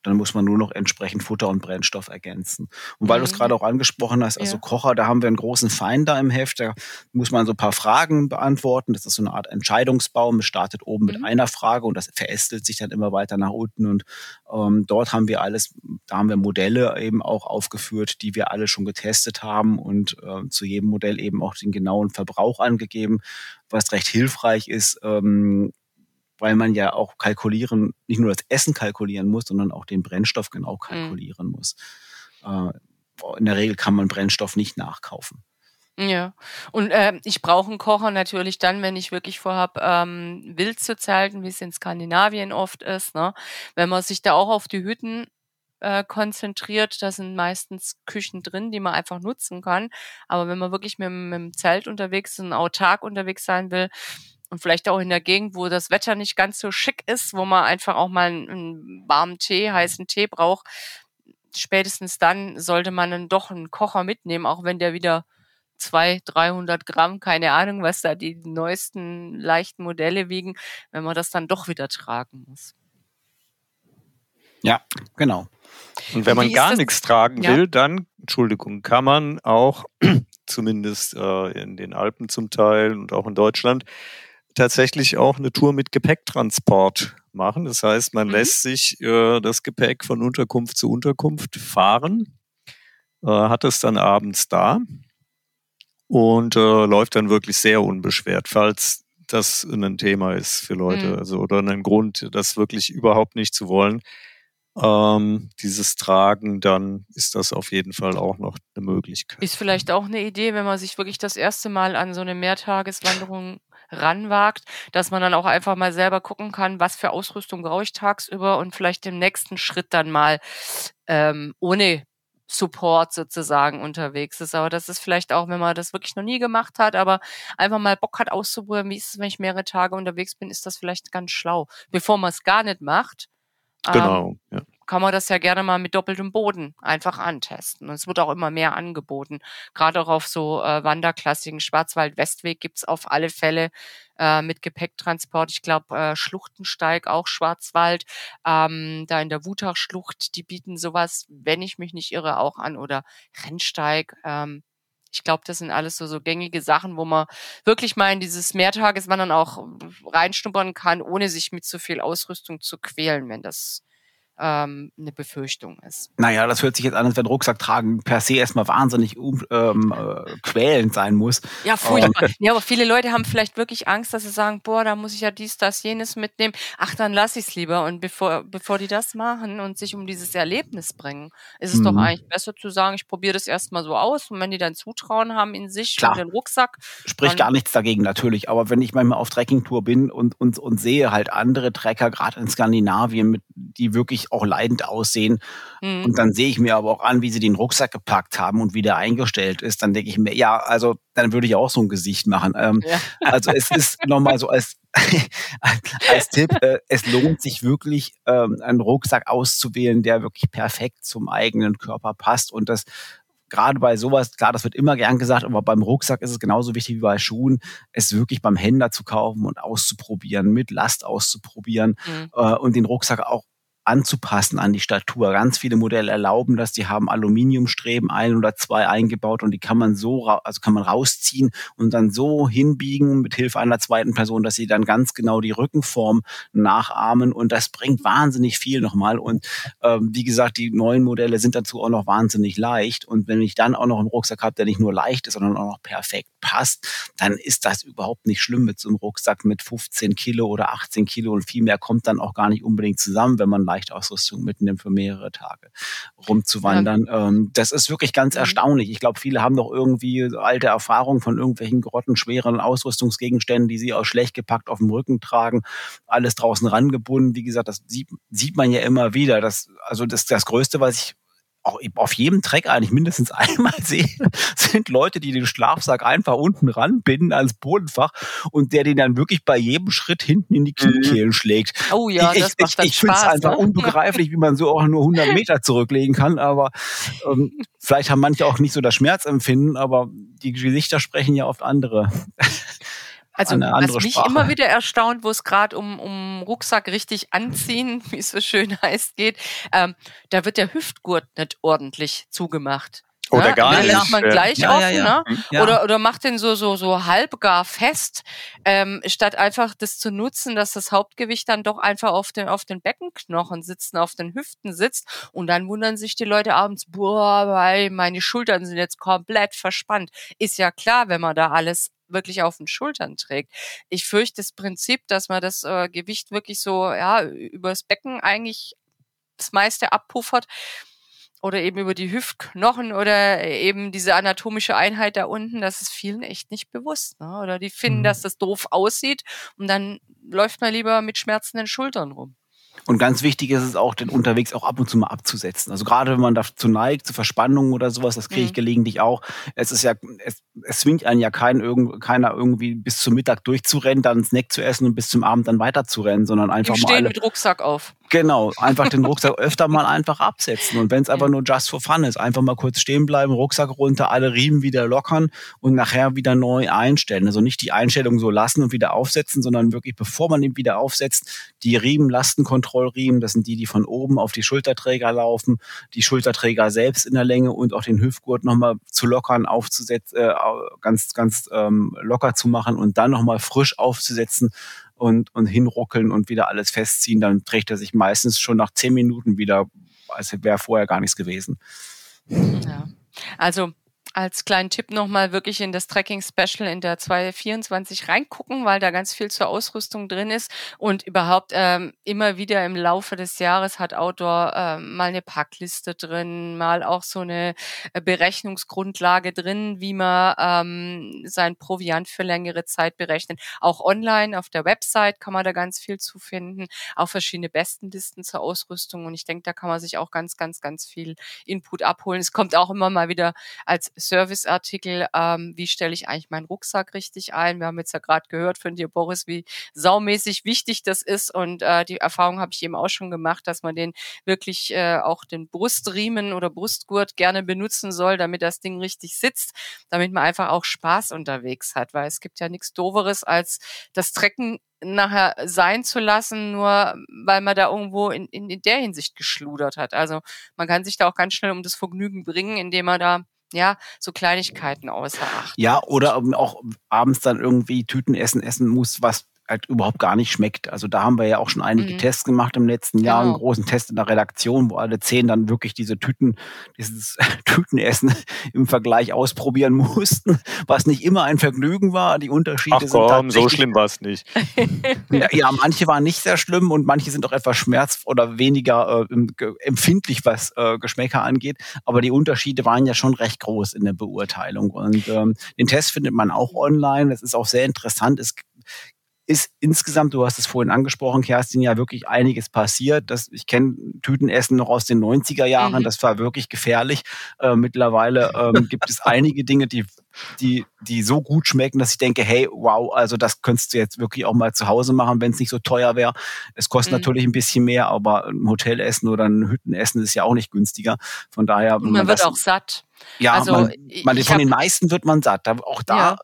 dann muss man nur noch entsprechend Futter und Brennstoff ergänzen. Und weil mhm. du es mhm. gerade auch angesprochen hast, also ja. Kocher, da haben wir einen großen Feind da im Heft, da muss man so ein paar Fragen beantworten. Das ist so eine Art Entscheidungsbaum. Es startet oben mhm. mit einer Frage und das verästelt sich dann immer weiter nach unten. Und ähm, dort haben wir alles, da haben wir Modelle eben auch aufgeführt, die wir alle schon getestet haben und äh, zu jedem Modell eben auch den genauen Verbrauch angegeben, was recht hilfreich ist. Ähm, weil man ja auch kalkulieren, nicht nur das Essen kalkulieren muss, sondern auch den Brennstoff genau mhm. kalkulieren mhm. muss. Äh, in der Regel kann man Brennstoff nicht nachkaufen. Ja, und äh, ich brauche einen Kocher natürlich dann, wenn ich wirklich vorhab, ähm, wild zu zelten, wie es in Skandinavien oft ist. Ne? Wenn man sich da auch auf die Hütten äh, konzentriert, da sind meistens Küchen drin, die man einfach nutzen kann. Aber wenn man wirklich mit, mit dem Zelt unterwegs ist und autark unterwegs sein will, und vielleicht auch in der Gegend, wo das Wetter nicht ganz so schick ist, wo man einfach auch mal einen, einen warmen Tee, heißen Tee braucht, spätestens dann sollte man dann doch einen Kocher mitnehmen, auch wenn der wieder zwei, 300 Gramm, keine Ahnung, was da die neuesten leichten Modelle wiegen, wenn man das dann doch wieder tragen muss. Ja, genau. Und wenn man gar nichts tragen ja? will, dann, Entschuldigung, kann man auch, zumindest äh, in den Alpen zum Teil und auch in Deutschland, tatsächlich auch eine Tour mit Gepäcktransport machen. Das heißt, man mhm. lässt sich äh, das Gepäck von Unterkunft zu Unterkunft fahren, äh, hat es dann abends da und äh, läuft dann wirklich sehr unbeschwert, falls das ein Thema ist für Leute, mhm. also oder ein Grund, das wirklich überhaupt nicht zu wollen. Ähm, dieses Tragen, dann ist das auf jeden Fall auch noch eine Möglichkeit. Ist vielleicht auch eine Idee, wenn man sich wirklich das erste Mal an so eine Mehrtageswanderung ranwagt, dass man dann auch einfach mal selber gucken kann, was für Ausrüstung brauche ich tagsüber und vielleicht im nächsten Schritt dann mal ähm, ohne Support sozusagen unterwegs ist. Aber das ist vielleicht auch, wenn man das wirklich noch nie gemacht hat, aber einfach mal Bock hat auszuprobieren, wie ist es, wenn ich mehrere Tage unterwegs bin, ist das vielleicht ganz schlau. Bevor man es gar nicht macht, Genau. Ähm, ja. Kann man das ja gerne mal mit doppeltem Boden einfach antesten. Und es wird auch immer mehr angeboten. Gerade auch auf so äh, Wanderklassiken. Schwarzwald-Westweg gibt's auf alle Fälle äh, mit Gepäcktransport. Ich glaube, äh, Schluchtensteig, auch Schwarzwald. Ähm, da in der Wutachschlucht, die bieten sowas, wenn ich mich nicht irre, auch an. Oder Rennsteig. Ähm, ich glaube, das sind alles so, so gängige Sachen, wo man wirklich mal in dieses Mehrtageswandern auch reinschnuppern kann, ohne sich mit zu viel Ausrüstung zu quälen, wenn das ähm, eine Befürchtung ist. Naja, das hört sich jetzt an, als wenn Rucksack tragen per se erstmal wahnsinnig ähm, äh, quälend sein muss. Ja, furchtbar. ja, aber viele Leute haben vielleicht wirklich Angst, dass sie sagen, boah, da muss ich ja dies, das, jenes mitnehmen. Ach, dann lass ich es lieber. Und bevor, bevor die das machen und sich um dieses Erlebnis bringen, ist es mhm. doch eigentlich besser zu sagen, ich probiere das erstmal so aus und wenn die dann Zutrauen haben in sich Klar. und den Rucksack. Spricht gar nichts dagegen, natürlich. Aber wenn ich manchmal auf Trekkingtour bin und, und, und sehe halt andere Trecker, gerade in Skandinavien, mit, die wirklich auch leidend aussehen. Mhm. Und dann sehe ich mir aber auch an, wie sie den Rucksack gepackt haben und wie der eingestellt ist. Dann denke ich mir, ja, also dann würde ich auch so ein Gesicht machen. Ähm, ja. Also es ist nochmal so als, als Tipp, äh, es lohnt sich wirklich, ähm, einen Rucksack auszuwählen, der wirklich perfekt zum eigenen Körper passt. Und das gerade bei sowas, klar, das wird immer gern gesagt, aber beim Rucksack ist es genauso wichtig wie bei Schuhen, es wirklich beim Händler zu kaufen und auszuprobieren, mit Last auszuprobieren mhm. äh, und den Rucksack auch anzupassen an die Statur. Ganz viele Modelle erlauben das, die haben Aluminiumstreben ein oder zwei eingebaut und die kann man so, also kann man rausziehen und dann so hinbiegen mit Hilfe einer zweiten Person, dass sie dann ganz genau die Rückenform nachahmen und das bringt wahnsinnig viel nochmal. Und ähm, wie gesagt, die neuen Modelle sind dazu auch noch wahnsinnig leicht. Und wenn ich dann auch noch einen Rucksack habe, der nicht nur leicht ist, sondern auch noch perfekt passt, dann ist das überhaupt nicht schlimm mit so einem Rucksack mit 15 Kilo oder 18 Kilo. Und viel mehr kommt dann auch gar nicht unbedingt zusammen, wenn man Leichtausrüstung mitnimmt für mehrere Tage rumzuwandern. Ja. Ähm, das ist wirklich ganz mhm. erstaunlich. Ich glaube, viele haben doch irgendwie alte Erfahrungen von irgendwelchen grottenschweren Ausrüstungsgegenständen, die sie auch schlecht gepackt auf dem Rücken tragen, alles draußen rangebunden. Wie gesagt, das sieht, sieht man ja immer wieder. Das, also das, das Größte, was ich auch auf jedem Track eigentlich mindestens einmal sehe, sind Leute, die den Schlafsack einfach unten ranbinden ans Bodenfach und der den dann wirklich bei jedem Schritt hinten in die mhm. Kniekehlen schlägt. Oh ja, ich, das ich, macht ich, ich finde es einfach ne? unbegreiflich, wie man so auch nur 100 Meter zurücklegen kann, aber ähm, vielleicht haben manche auch nicht so das Schmerzempfinden, aber die Gesichter sprechen ja oft andere. Also eine andere was mich Sprache. immer wieder erstaunt, wo es gerade um, um Rucksack richtig anziehen, wie es so schön heißt, geht, ähm, da wird der Hüftgurt nicht ordentlich zugemacht. Oder ne? gar den nicht. lässt man gleich ja, offen, ja, ja. Ne? Oder, oder macht den so, so, so halb gar fest, ähm, statt einfach das zu nutzen, dass das Hauptgewicht dann doch einfach auf den, auf den Beckenknochen sitzt, auf den Hüften sitzt. Und dann wundern sich die Leute abends, boah, weil meine Schultern sind jetzt komplett verspannt. Ist ja klar, wenn man da alles wirklich auf den Schultern trägt. Ich fürchte das Prinzip, dass man das äh, Gewicht wirklich so ja übers Becken eigentlich das meiste abpuffert oder eben über die Hüftknochen oder eben diese anatomische Einheit da unten, das ist vielen echt nicht bewusst. Ne? Oder die finden, mhm. dass das doof aussieht und dann läuft man lieber mit schmerzenden Schultern rum. Und ganz wichtig ist es auch, den unterwegs auch ab und zu mal abzusetzen. Also gerade wenn man dazu neigt, zu Verspannungen oder sowas, das kriege ich mhm. gelegentlich auch. Es ist ja, es, es zwingt einen ja kein, irgend, keiner irgendwie bis zum Mittag durchzurennen, dann einen Snack zu essen und bis zum Abend dann weiterzurennen, sondern einfach Die mal. Stehen alle, mit Rucksack auf. Genau, einfach den Rucksack öfter mal einfach absetzen. Und wenn es einfach nur just for fun ist, einfach mal kurz stehen bleiben, Rucksack runter, alle Riemen wieder lockern und nachher wieder neu einstellen. Also nicht die Einstellung so lassen und wieder aufsetzen, sondern wirklich, bevor man ihn wieder aufsetzt, die Riemen, Lastenkontrollriemen, das sind die, die von oben auf die Schulterträger laufen, die Schulterträger selbst in der Länge und auch den Hüftgurt nochmal zu lockern, aufzusetzen, äh, ganz, ganz ähm, locker zu machen und dann nochmal frisch aufzusetzen und, und hinruckeln und wieder alles festziehen, dann trägt er sich meistens schon nach zehn Minuten wieder, als wäre vorher gar nichts gewesen. Ja. Also als kleinen Tipp nochmal wirklich in das Tracking Special in der 224 reingucken, weil da ganz viel zur Ausrüstung drin ist und überhaupt ähm, immer wieder im Laufe des Jahres hat Outdoor ähm, mal eine Packliste drin, mal auch so eine äh, Berechnungsgrundlage drin, wie man ähm, sein Proviant für längere Zeit berechnet. Auch online auf der Website kann man da ganz viel zu finden, auch verschiedene Bestenlisten zur Ausrüstung und ich denke, da kann man sich auch ganz, ganz, ganz viel Input abholen. Es kommt auch immer mal wieder als Serviceartikel, ähm, wie stelle ich eigentlich meinen Rucksack richtig ein. Wir haben jetzt ja gerade gehört von dir, Boris, wie saumäßig wichtig das ist. Und äh, die Erfahrung habe ich eben auch schon gemacht, dass man den wirklich äh, auch den Brustriemen oder Brustgurt gerne benutzen soll, damit das Ding richtig sitzt, damit man einfach auch Spaß unterwegs hat. Weil es gibt ja nichts Doveres als das Trecken nachher sein zu lassen, nur weil man da irgendwo in, in, in der Hinsicht geschludert hat. Also man kann sich da auch ganz schnell um das Vergnügen bringen, indem man da ja, so Kleinigkeiten außer Acht. Ja, oder auch abends dann irgendwie Tüten essen, essen muss, was halt überhaupt gar nicht schmeckt. Also da haben wir ja auch schon einige mhm. Tests gemacht im letzten Jahr, genau. einen großen Test in der Redaktion, wo alle zehn dann wirklich diese Tüten, dieses Tütenessen im Vergleich ausprobieren mussten, was nicht immer ein Vergnügen war. Die Unterschiede Ach komm, so schlimm war es nicht. ja, ja, manche waren nicht sehr schlimm und manche sind auch etwas schmerz- oder weniger äh, empfindlich, was äh, Geschmäcker angeht. Aber die Unterschiede waren ja schon recht groß in der Beurteilung. Und ähm, den Test findet man auch online. Das ist auch sehr interessant. Es ist insgesamt, du hast es vorhin angesprochen, Kerstin, ja wirklich einiges passiert. Das, ich kenne Tütenessen noch aus den 90er Jahren, mhm. das war wirklich gefährlich. Äh, mittlerweile ähm, gibt es einige Dinge, die, die, die so gut schmecken, dass ich denke, hey, wow, also das könntest du jetzt wirklich auch mal zu Hause machen, wenn es nicht so teuer wäre. Es kostet mhm. natürlich ein bisschen mehr, aber ein Hotelessen oder ein Hüttenessen ist ja auch nicht günstiger. Von daher. Man, man wird auch satt. Ja, also, man, man, von den meisten wird man satt. Auch da ja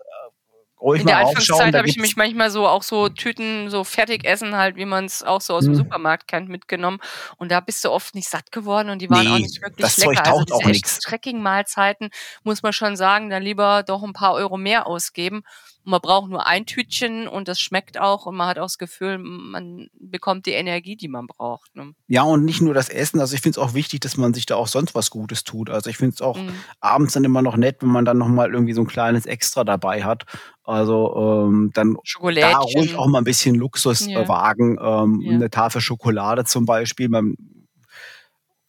ruhig In der Anfangszeit habe ich mich manchmal so auch so Tüten, so Fertigessen halt, wie man es auch so aus dem hm. Supermarkt kennt, mitgenommen. Und da bist du oft nicht satt geworden und die waren nee, auch nicht wirklich das lecker. Zeug taucht also diese Trekking-Mahlzeiten muss man schon sagen, da lieber doch ein paar Euro mehr ausgeben man braucht nur ein Tütchen und das schmeckt auch und man hat auch das Gefühl, man bekommt die Energie, die man braucht. Ne? Ja, und nicht nur das Essen. Also ich finde es auch wichtig, dass man sich da auch sonst was Gutes tut. Also ich finde es auch mhm. abends dann immer noch nett, wenn man dann nochmal irgendwie so ein kleines Extra dabei hat. Also ähm, dann da ruhig auch mal ein bisschen Luxus ja. wagen. Ähm, ja. Eine Tafel Schokolade zum Beispiel. Man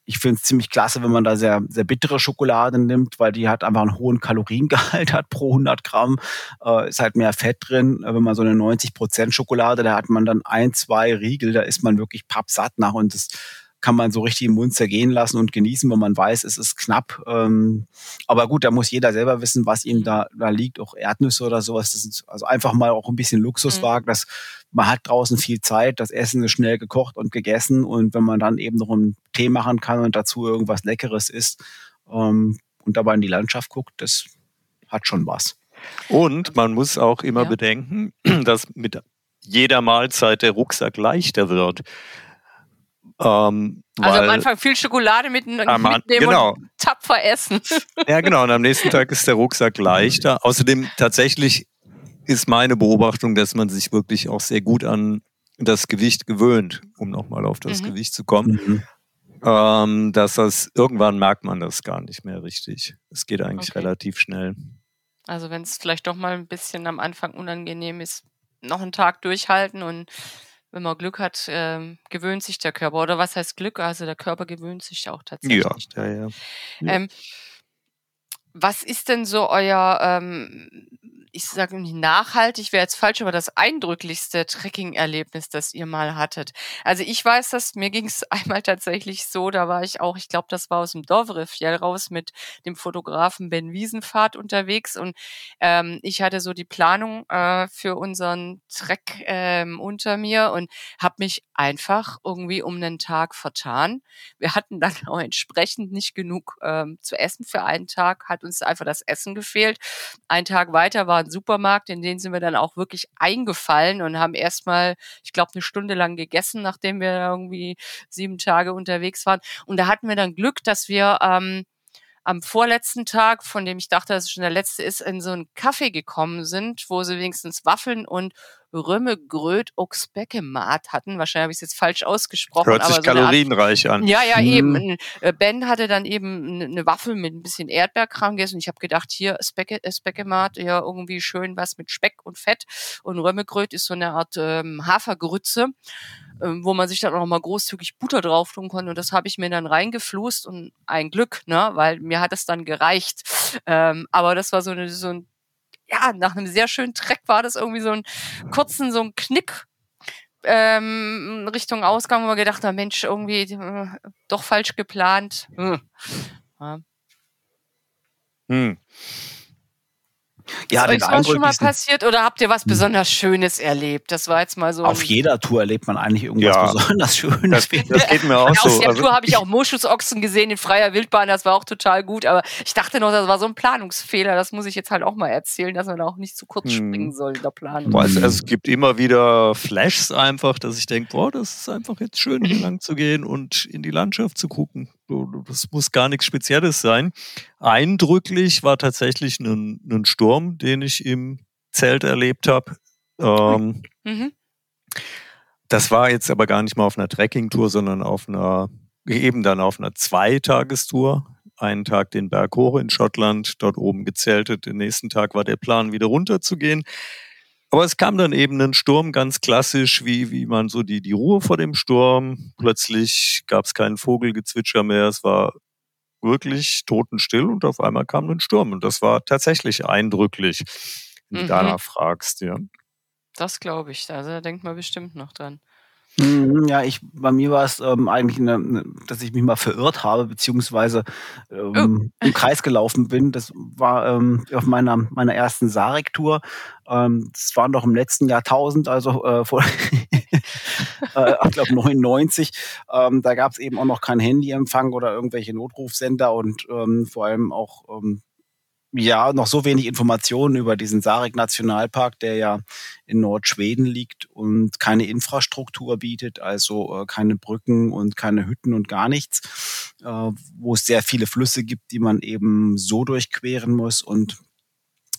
ich finde es ziemlich klasse, wenn man da sehr, sehr bittere Schokolade nimmt, weil die hat einfach einen hohen Kaloriengehalt hat pro 100 Gramm. Äh, ist halt mehr Fett drin. Wenn man so eine 90 Prozent Schokolade, da hat man dann ein, zwei Riegel, da ist man wirklich pappsatt nach und das kann man so richtig im Mund zergehen lassen und genießen, wenn man weiß, es ist knapp. Ähm, aber gut, da muss jeder selber wissen, was ihm da, da liegt. Auch Erdnüsse oder sowas. Das ist also einfach mal auch ein bisschen Luxus mhm. wagen. Das, man hat draußen viel Zeit, das Essen ist schnell gekocht und gegessen. Und wenn man dann eben noch einen Tee machen kann und dazu irgendwas Leckeres isst ähm, und dabei in die Landschaft guckt, das hat schon was. Und man muss auch immer ja. bedenken, dass mit jeder Mahlzeit der Rucksack leichter wird. Ähm, also am Anfang viel Schokolade mit, mitnehmen genau. und tapfer essen. Ja, genau. Und am nächsten Tag ist der Rucksack leichter. Außerdem tatsächlich ist meine Beobachtung, dass man sich wirklich auch sehr gut an das Gewicht gewöhnt, um nochmal auf das mhm. Gewicht zu kommen. Mhm. Ähm, dass das irgendwann merkt man das gar nicht mehr richtig. Es geht eigentlich okay. relativ schnell. Also wenn es vielleicht doch mal ein bisschen am Anfang unangenehm ist, noch einen Tag durchhalten und wenn man Glück hat, äh, gewöhnt sich der Körper. Oder was heißt Glück? Also der Körper gewöhnt sich auch tatsächlich. Ja, ja, ja. Ähm, was ist denn so euer ähm, ich sage nicht nachhaltig, wäre jetzt falsch, aber das eindrücklichste Trekking-Erlebnis, das ihr mal hattet. Also ich weiß das, mir ging es einmal tatsächlich so, da war ich auch, ich glaube, das war aus dem Dovrefjell raus mit dem Fotografen Ben Wiesenfahrt unterwegs und ähm, ich hatte so die Planung äh, für unseren Trek ähm, unter mir und habe mich einfach irgendwie um einen Tag vertan. Wir hatten dann auch entsprechend nicht genug ähm, zu essen für einen Tag, hat uns einfach das Essen gefehlt. Ein Tag weiter war ein Supermarkt, in den sind wir dann auch wirklich eingefallen und haben erstmal, ich glaube, eine Stunde lang gegessen, nachdem wir irgendwie sieben Tage unterwegs waren. Und da hatten wir dann Glück, dass wir ähm, am vorletzten Tag, von dem ich dachte, dass es schon der letzte ist, in so einen Kaffee gekommen sind, wo sie wenigstens Waffeln und Römme Gröt Oxbeckemat hatten. Wahrscheinlich habe ich es jetzt falsch ausgesprochen. Hört sich so kalorienreich Art, an. Ja, ja, eben. Mhm. Äh, ben hatte dann eben eine Waffel mit ein bisschen Erdbeerkram gegessen. Ich habe gedacht, hier Specke, äh, Speckemat, ja irgendwie schön was mit Speck und Fett. Und Römmegröt ist so eine Art ähm, Hafergrütze, wo man sich dann auch mal großzügig Butter drauf tun konnte. Und das habe ich mir dann reingeflusst und ein Glück, ne, weil mir hat es dann gereicht. Ähm, aber das war so, eine, so ein ja, nach einem sehr schönen Track war das irgendwie so ein kurzen, so ein Knick ähm, Richtung Ausgang, wo wir gedacht haben, Mensch, irgendwie äh, doch falsch geplant. Hm. Ja. Hm. Ja, ist euch was schon mal passiert oder habt ihr was besonders Schönes erlebt? Das war jetzt mal so. Auf jeder Tour erlebt man eigentlich irgendwas ja. besonders Schönes. Das, das geht mir auch so. Auf der also, Tour habe ich auch Moschusochsen gesehen in freier Wildbahn, das war auch total gut. Aber ich dachte noch, das war so ein Planungsfehler. Das muss ich jetzt halt auch mal erzählen, dass man da auch nicht zu kurz hm. springen soll in der Planung. Also, es gibt immer wieder Flashs einfach, dass ich denke, boah, das ist einfach jetzt schön, hier lang zu gehen und in die Landschaft zu gucken. Das muss gar nichts Spezielles sein. Eindrücklich war tatsächlich ein, ein Sturm, den ich im Zelt erlebt habe. Ähm, mhm. Das war jetzt aber gar nicht mal auf einer Trekkingtour, sondern auf einer, eben dann auf einer Zweitagestour. Einen Tag den Berg hoch in Schottland, dort oben gezeltet. Den nächsten Tag war der Plan, wieder runterzugehen. Aber es kam dann eben ein Sturm, ganz klassisch, wie, wie man so die, die Ruhe vor dem Sturm. Plötzlich gab es keinen Vogelgezwitscher mehr. Es war wirklich totenstill und auf einmal kam ein Sturm. Und das war tatsächlich eindrücklich, wenn du mhm. danach fragst, ja. Das glaube ich. Also da denkt man bestimmt noch dran. Mhm, ja, ich, bei mir war es ähm, eigentlich, eine, dass ich mich mal verirrt habe, beziehungsweise ähm, oh. im Kreis gelaufen bin. Das war ähm, auf meiner, meiner ersten Sarek-Tour. Ähm, das war noch im letzten Jahrtausend, also äh, vor, äh, ich glaube 99. Ähm, da gab es eben auch noch kein Handyempfang oder irgendwelche Notrufsender und ähm, vor allem auch ähm, ja noch so wenig Informationen über diesen Sarek-Nationalpark, der ja in Nordschweden liegt und keine Infrastruktur bietet, also äh, keine Brücken und keine Hütten und gar nichts, äh, wo es sehr viele Flüsse gibt, die man eben so durchqueren muss und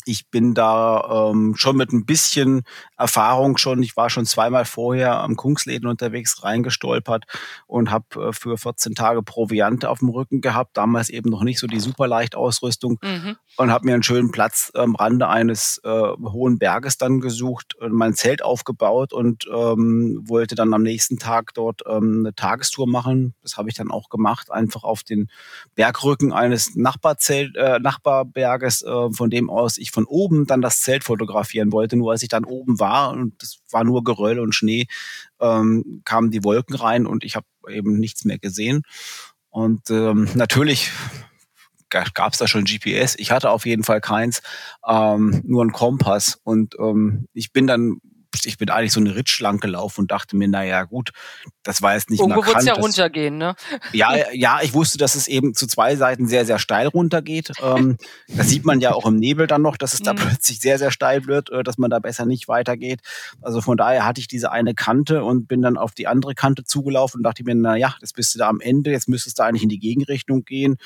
ich bin da ähm, schon mit ein bisschen Erfahrung schon, ich war schon zweimal vorher am Kungsläden unterwegs reingestolpert und habe äh, für 14 Tage Proviant auf dem Rücken gehabt, damals eben noch nicht so die Superleichtausrüstung mhm. und habe mir einen schönen Platz am Rande eines äh, hohen Berges dann gesucht und mein Zelt aufgebaut und ähm, wollte dann am nächsten Tag dort ähm, eine Tagestour machen. Das habe ich dann auch gemacht, einfach auf den Bergrücken eines Nachbarzelt, äh, Nachbarberges, äh, von dem aus ich von oben dann das Zelt fotografieren wollte. Nur als ich dann oben war und es war nur Geröll und Schnee, ähm, kamen die Wolken rein und ich habe eben nichts mehr gesehen. Und ähm, natürlich gab es da schon GPS. Ich hatte auf jeden Fall keins, ähm, nur einen Kompass. Und ähm, ich bin dann ich bin eigentlich so eine Ritsch lang gelaufen und dachte mir, naja, gut, das war jetzt nicht Irgendwo wird es ja das, runtergehen, ne? Ja, ja, ich wusste, dass es eben zu zwei Seiten sehr, sehr steil runtergeht. Ähm, das sieht man ja auch im Nebel dann noch, dass es da mhm. plötzlich sehr, sehr steil wird, äh, dass man da besser nicht weitergeht. Also von daher hatte ich diese eine Kante und bin dann auf die andere Kante zugelaufen und dachte mir, na ja, jetzt bist du da am Ende, jetzt müsstest du eigentlich in die Gegenrichtung gehen.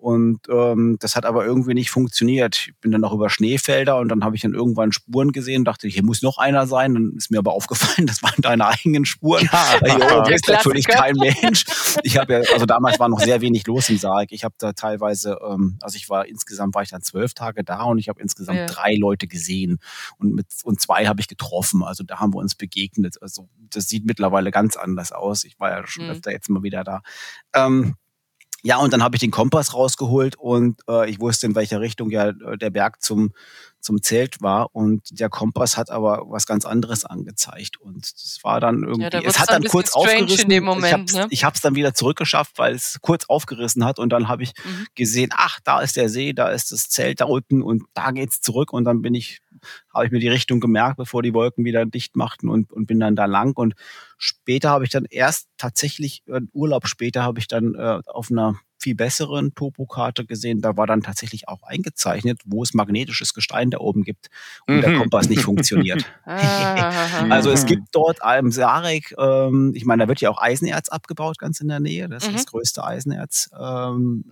Und ähm, das hat aber irgendwie nicht funktioniert. Ich bin dann auch über Schneefelder und dann habe ich dann irgendwann Spuren gesehen, dachte, hier muss noch einer sein. Dann ist mir aber aufgefallen, das waren deine eigenen Spuren. Ja, hier oben ist natürlich kein Mensch. Ich habe ja, also damals war noch sehr wenig los im Sarg. Ich habe da teilweise, ähm, also ich war insgesamt war ich dann zwölf Tage da und ich habe insgesamt ja. drei Leute gesehen und mit und zwei habe ich getroffen. Also da haben wir uns begegnet. Also das sieht mittlerweile ganz anders aus. Ich war ja schon mhm. öfter jetzt mal wieder da. Ähm, ja, und dann habe ich den Kompass rausgeholt und äh, ich wusste, in welcher Richtung ja äh, der Berg zum, zum Zelt war. Und der Kompass hat aber was ganz anderes angezeigt. Und es war dann irgendwie. Ja, da es hat dann kurz aufgerissen. In dem Moment, ich habe es ne? dann wieder zurückgeschafft, weil es kurz aufgerissen hat. Und dann habe ich mhm. gesehen, ach, da ist der See, da ist das Zelt da unten und da geht's zurück. Und dann bin ich, habe ich mir die Richtung gemerkt, bevor die Wolken wieder dicht machten und, und bin dann da lang. Und später habe ich dann erst tatsächlich, äh, Urlaub später habe ich dann äh, auf einer viel besseren Topokarte gesehen. Da war dann tatsächlich auch eingezeichnet, wo es magnetisches Gestein da oben gibt und mhm. der Kompass nicht funktioniert. Ah. also es gibt dort am Sarek, ähm, ich meine, da wird ja auch Eisenerz abgebaut, ganz in der Nähe. Das ist mhm. das größte Eisenerz. Ähm,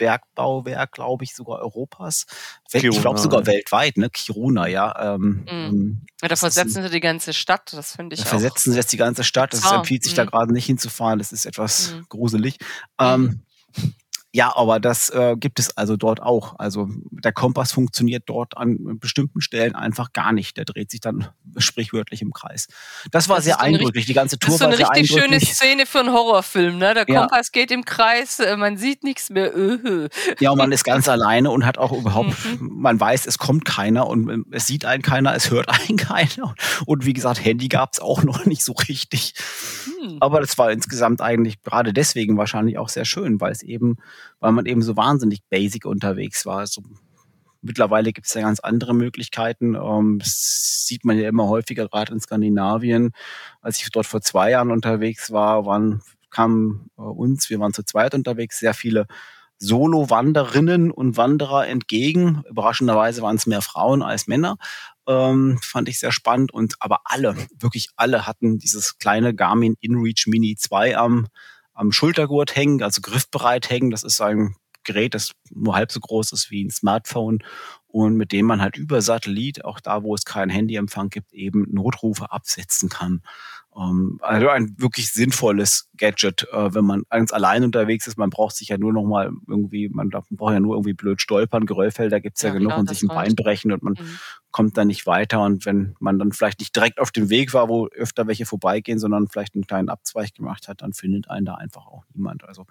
Bergbauwerk, glaube ich, sogar Europas. Kiruna. Ich glaube sogar weltweit, ne? Kiruna, ja. Ähm, mhm. Ähm, ja da versetzen sie die ganze Stadt, das finde ich da auch. Versetzen sie jetzt die ganze Stadt, das oh. empfiehlt sich mhm. da gerade nicht hinzufahren, das ist etwas mhm. gruselig. Ähm, ja, aber das äh, gibt es also dort auch. Also der Kompass funktioniert dort an bestimmten Stellen einfach gar nicht. Der dreht sich dann sprichwörtlich im Kreis. Das war das sehr eindrücklich. Die ganze Tour war sehr eindrücklich. Das ist so eine richtig schöne Szene für einen Horrorfilm. Ne? Der Kompass ja. geht im Kreis, äh, man sieht nichts mehr. Öh. Ja, und man ist ganz alleine und hat auch überhaupt, mhm. man weiß, es kommt keiner und ähm, es sieht einen keiner, es hört einen keiner. Und wie gesagt, Handy gab es auch noch nicht so richtig. Mhm. Aber das war insgesamt eigentlich gerade deswegen wahrscheinlich auch sehr schön, weil es eben weil man eben so wahnsinnig basic unterwegs war. Also mittlerweile gibt es ja ganz andere Möglichkeiten. Ähm, das sieht man ja immer häufiger, gerade in Skandinavien. Als ich dort vor zwei Jahren unterwegs war, waren, kamen äh, uns, wir waren zu zweit unterwegs, sehr viele Solo-Wanderinnen und Wanderer entgegen. Überraschenderweise waren es mehr Frauen als Männer. Ähm, fand ich sehr spannend. Und aber alle, wirklich alle hatten dieses kleine Garmin InReach Mini 2 am am Schultergurt hängen, also griffbereit hängen. Das ist ein Gerät, das nur halb so groß ist wie ein Smartphone und mit dem man halt über Satellit, auch da, wo es keinen Handyempfang gibt, eben Notrufe absetzen kann. Ähm, also ein wirklich sinnvolles Gadget, äh, wenn man ganz allein unterwegs ist. Man braucht sich ja nur noch mal irgendwie, man braucht ja nur irgendwie blöd stolpern. Geröllfelder gibt's ja, ja genug klar, und sich ein Bein brechen und man mhm. Kommt dann nicht weiter. Und wenn man dann vielleicht nicht direkt auf dem Weg war, wo öfter welche vorbeigehen, sondern vielleicht einen kleinen Abzweig gemacht hat, dann findet einen da einfach auch niemand. Also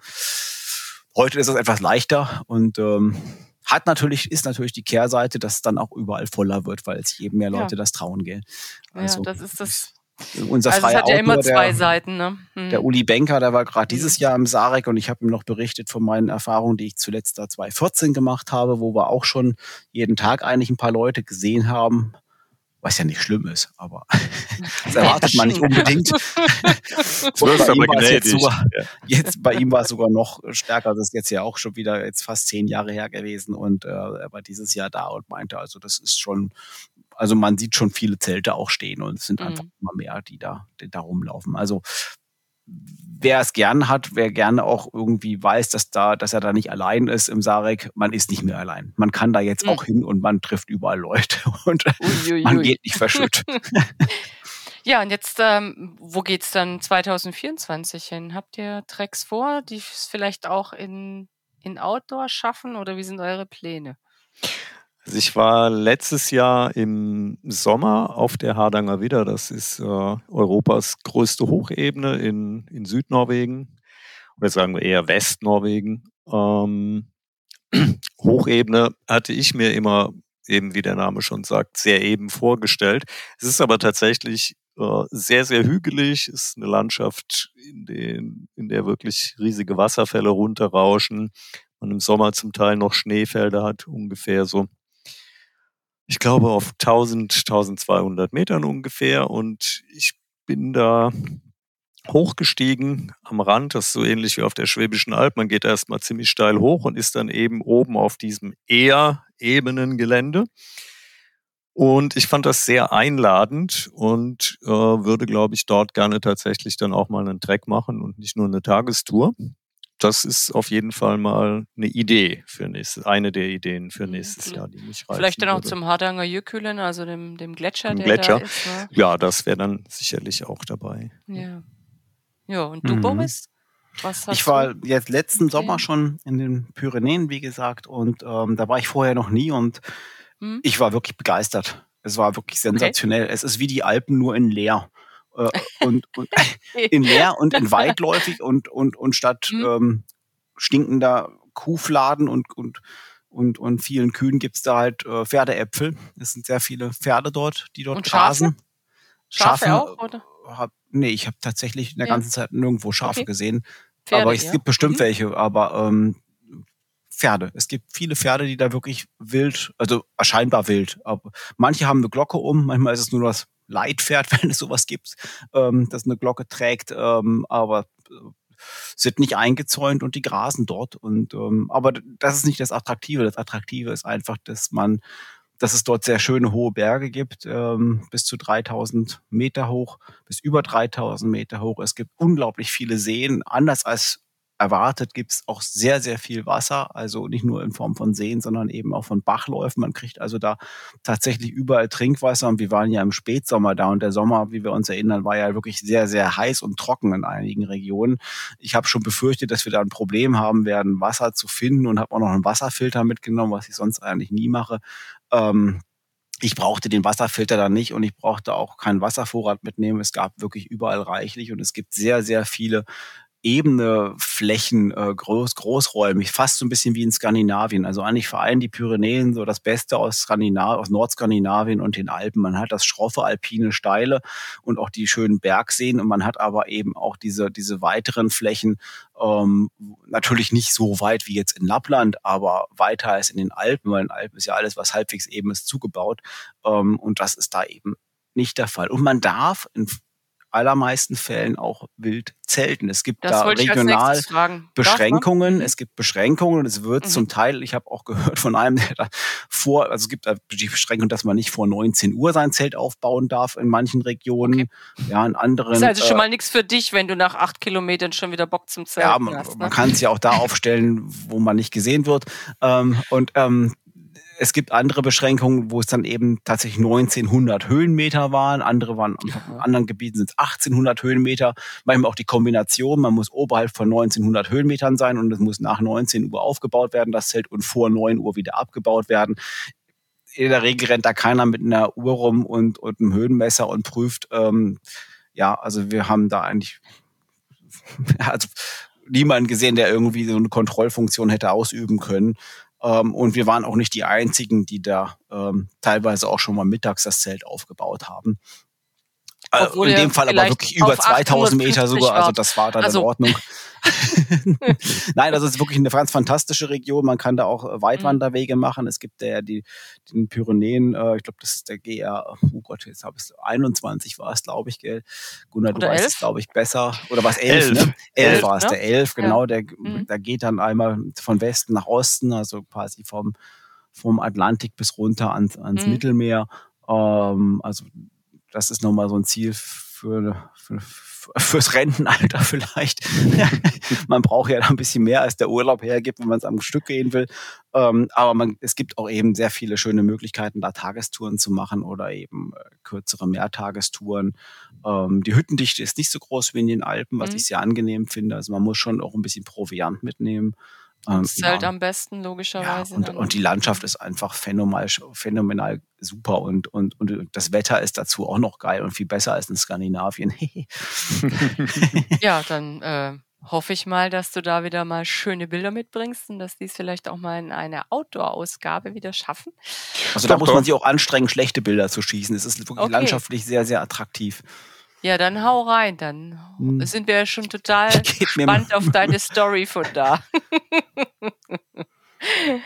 heute ist es etwas leichter und ähm, hat natürlich, ist natürlich die Kehrseite, dass es dann auch überall voller wird, weil sich eben mehr Leute ja. das trauen, gell? Also, ja, das ist das unser also freier es hat ja Autor, immer zwei der, Seiten, ne? Hm. Der Uli Benker, der war gerade dieses Jahr im Sarek und ich habe ihm noch berichtet von meinen Erfahrungen, die ich zuletzt da 2014 gemacht habe, wo wir auch schon jeden Tag eigentlich ein paar Leute gesehen haben was ja nicht schlimm ist, aber das erwartet man nicht unbedingt. bei, ihm war jetzt, sogar, jetzt bei ihm war es sogar noch stärker. Das ist jetzt ja auch schon wieder jetzt fast zehn Jahre her gewesen und äh, er war dieses Jahr da und meinte, also das ist schon, also man sieht schon viele Zelte auch stehen und es sind mhm. einfach immer mehr, die da, die da rumlaufen. Also wer es gern hat, wer gerne auch irgendwie weiß, dass da, dass er da nicht allein ist im Sarek, man ist nicht mehr allein. Man kann da jetzt mhm. auch hin und man trifft überall Leute und Uiuiui. man geht nicht verschütt. ja, und jetzt, ähm, wo geht's dann 2024 hin? Habt ihr Tracks vor, die es vielleicht auch in, in Outdoor schaffen oder wie sind eure Pläne? Also ich war letztes Jahr im Sommer auf der Hardanger Widder. Das ist äh, Europas größte Hochebene in, in Südnorwegen. Oder sagen wir eher Westnorwegen. Ähm, Hochebene hatte ich mir immer eben, wie der Name schon sagt, sehr eben vorgestellt. Es ist aber tatsächlich äh, sehr, sehr hügelig. Es ist eine Landschaft, in, den, in der wirklich riesige Wasserfälle runterrauschen. Man im Sommer zum Teil noch Schneefelder hat, ungefähr so ich glaube, auf 1000, 1200 Metern ungefähr. Und ich bin da hochgestiegen am Rand. Das ist so ähnlich wie auf der Schwäbischen Alb. Man geht erstmal ziemlich steil hoch und ist dann eben oben auf diesem eher ebenen Gelände. Und ich fand das sehr einladend und äh, würde, glaube ich, dort gerne tatsächlich dann auch mal einen Track machen und nicht nur eine Tagestour. Das ist auf jeden Fall mal eine Idee für nächstes, eine der Ideen für mhm, nächstes Jahr, die mich reizen Vielleicht dann auch würde. zum Hardanger Jökulen, also dem, dem Gletscher, Dem der Gletscher. da ist. Ne? Ja, das wäre dann sicherlich auch dabei. Ja. Ja, und du, Mhm. Boris? Was hast Ich war du? jetzt letzten Okay. Sommer schon in den Pyrenäen, wie gesagt, und ähm, da war ich vorher noch nie und Hm? ich war wirklich begeistert. Es war wirklich sensationell. Es ist wie die Alpen nur in leer. Äh, und, und in leer und in weitläufig und, und, und statt Mhm. ähm, stinkender Kuhfladen und, und, und, und vielen Kühen gibt's da halt äh, Pferdeäpfel. Es sind sehr viele Pferde dort, die dort Und Schafe? grasen. Schafe Schafen, auch, oder? Hab, nee, ich habe tatsächlich in der Ja. ganzen Zeit nirgendwo Schafe Okay. gesehen. Pferde, aber es ja. gibt bestimmt Mhm. welche, aber ähm, Pferde. Es gibt viele Pferde, die da wirklich wild, also scheinbar wild. Aber manche haben eine Glocke um, manchmal ist es nur das Leitpferd, wenn es sowas gibt, ähm, das eine Glocke trägt, ähm, aber äh, sind nicht eingezäunt und die grasen dort. Und ähm, aber das ist nicht das Attraktive. Das Attraktive ist einfach, dass man, dass es dort sehr schöne hohe Berge gibt, ähm, bis zu 3000 Meter hoch, bis über 3000 Meter hoch. Es gibt unglaublich viele Seen, anders als erwartet gibt es auch sehr, sehr viel Wasser, also nicht nur in Form von Seen, sondern eben auch von Bachläufen. Man kriegt also da tatsächlich überall Trinkwasser und wir waren ja im Spätsommer da und der Sommer, wie wir uns erinnern, war ja wirklich sehr, sehr heiß und trocken in einigen Regionen. Ich habe schon befürchtet, dass wir da ein Problem haben werden, Wasser zu finden und habe auch noch einen Wasserfilter mitgenommen, was ich sonst eigentlich nie mache. Ähm, ich brauchte den Wasserfilter dann nicht und ich brauchte auch keinen Wasservorrat mitnehmen. Es gab wirklich überall reichlich und es gibt sehr, sehr viele ebene Flächen, äh, groß, großräumig, fast so ein bisschen wie in Skandinavien. Also eigentlich vereinen die Pyrenäen so das Beste aus Skandinavien, aus Nordskandinavien und den Alpen. Man hat das schroffe alpine Steile und auch die schönen Bergseen und man hat aber eben auch diese, diese weiteren Flächen, ähm, natürlich nicht so weit wie jetzt in Lappland, aber weiter als in den Alpen, weil in den Alpen ist ja alles, was halbwegs eben ist, zugebaut. Ähm, und das ist da eben nicht der Fall. Und man darf in allermeisten Fällen auch wild zelten. Es gibt Das da regional man? Beschränkungen. Es gibt Beschränkungen und es wird Mhm. zum Teil, ich habe auch gehört von einem, der da vor, also es gibt da die Beschränkung, dass man nicht vor 19 Uhr sein Zelt aufbauen darf in manchen Regionen. Ja, in anderen. Ist also schon äh, mal nichts für dich, wenn du nach acht Kilometern schon wieder Bock zum Zelten ja, man, hast. man Ne? kann es ja auch da aufstellen, wo man nicht gesehen wird. Ähm, und ähm, es gibt andere Beschränkungen, wo es dann eben tatsächlich 1900 Höhenmeter waren. Andere waren, in anderen Gebieten sind es 1800 Höhenmeter. Manchmal auch die Kombination. Man muss oberhalb von 1900 Höhenmetern sein und es muss nach 19 Uhr aufgebaut werden, das Zelt, und vor 9 Uhr wieder abgebaut werden. In der Regel rennt da keiner mit einer Uhr rum und, und einem Höhenmesser und prüft. Ähm, ja, also wir haben da eigentlich also niemanden gesehen, der irgendwie so eine Kontrollfunktion hätte ausüben können. Ähm, und wir waren auch nicht die einzigen, die da ähm, teilweise auch schon mal mittags das Zelt aufgebaut haben. Äh, Obwohl in dem Fall aber wirklich über auf 2000 Meter 850 sogar, also das war dann Also- in Ordnung. Nein, das ist wirklich eine ganz fantastische Region. Man kann da auch äh, Weitwanderwege machen. Es gibt ja die, den Pyrenäen, äh, ich glaube, das ist der GR, oh Gott, jetzt habe ich es 21 war es, glaube ich, gell? Gunnar, du Oder weißt elf? es, glaube ich, besser. Oder was 11, Elf. ne? 11 Elf, war es, ne? der 11, genau. Der, Mhm. der geht dann einmal von Westen nach Osten, also quasi vom, vom Atlantik bis runter ans, ans Mhm. Mittelmeer. Ähm, also das ist nochmal so ein Ziel für, für, fürs Rentenalter vielleicht. man braucht ja da ein bisschen mehr, als der Urlaub hergibt, wenn man es am Stück gehen will. Ähm, aber man, es gibt auch eben sehr viele schöne Möglichkeiten, da Tagestouren zu machen oder eben äh, kürzere Mehrtagestouren. Ähm, die Hüttendichte ist nicht so groß wie in den Alpen, was Mhm. ich sehr angenehm finde. Also man muss schon auch ein bisschen Proviant mitnehmen. Ähm, Das Zelt ja. am besten, Ja, logischerweise. und, dann. und die Landschaft ist einfach phänomenal, phänomenal super und, und, und das Wetter ist dazu auch noch geil und viel besser als in Skandinavien. Ja, dann äh, hoffe ich mal, dass du da wieder mal schöne Bilder mitbringst und dass die es vielleicht auch mal in einer Outdoor-Ausgabe wieder schaffen. Also da Doch, muss doch. man sich auch anstrengen, schlechte Bilder zu schießen. Es ist wirklich Okay. landschaftlich sehr, sehr attraktiv. Ja, dann hau rein. Dann Hm. sind wir ja schon total gespannt auf deine Story von da.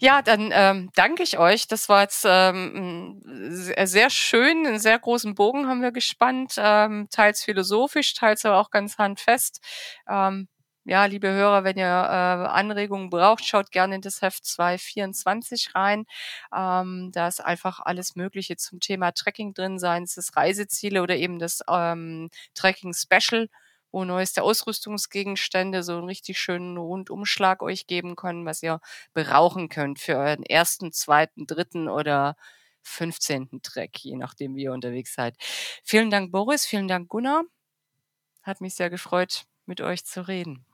Ja, dann ähm, danke ich euch. Das war jetzt ähm, sehr schön, einen sehr großen Bogen haben wir gespannt, ähm, teils philosophisch, teils aber auch ganz handfest. Ähm, ja, liebe Hörer, wenn ihr äh, Anregungen braucht, schaut gerne in das Heft 224 rein. Ähm, da ist einfach alles Mögliche zum Thema Tracking drin, seien es das Reiseziele oder eben das ähm, Tracking Special wo neueste Ausrüstungsgegenstände so einen richtig schönen Rundumschlag euch geben können, was ihr berauchen könnt für euren ersten, zweiten, dritten oder 15. Track, je nachdem, wie ihr unterwegs seid. Vielen Dank, Boris. Vielen Dank, Gunnar. Hat mich sehr gefreut, mit euch zu reden.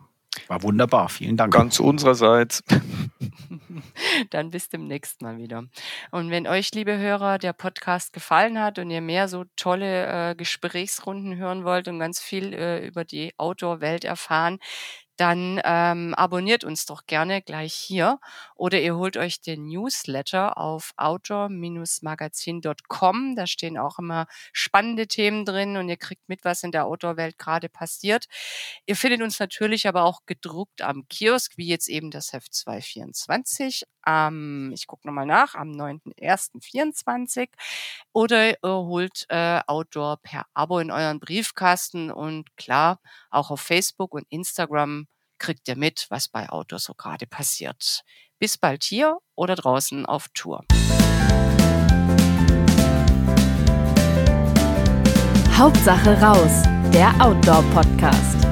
War wunderbar. Vielen Dank. Ganz unsererseits. Dann bis demnächst mal wieder. Und wenn euch, liebe Hörer, der Podcast gefallen hat und ihr mehr so tolle äh, Gesprächsrunden hören wollt und ganz viel äh, über die Outdoor-Welt erfahren, dann ähm, abonniert uns doch gerne gleich hier oder ihr holt euch den Newsletter auf outdoor-magazin.com. Da stehen auch immer spannende Themen drin und ihr kriegt mit, was in der Outdoor-Welt gerade passiert. Ihr findet uns natürlich aber auch gedruckt am Kiosk, wie jetzt eben das Heft 224 am, ich gucke nochmal nach, am 9.1.24 oder ihr holt äh, Outdoor per Abo in euren Briefkasten und klar, auch auf Facebook und Instagram kriegt ihr mit, was bei Outdoor so gerade passiert. Bis bald hier oder draußen auf Tour. Hauptsache raus, der Outdoor-Podcast.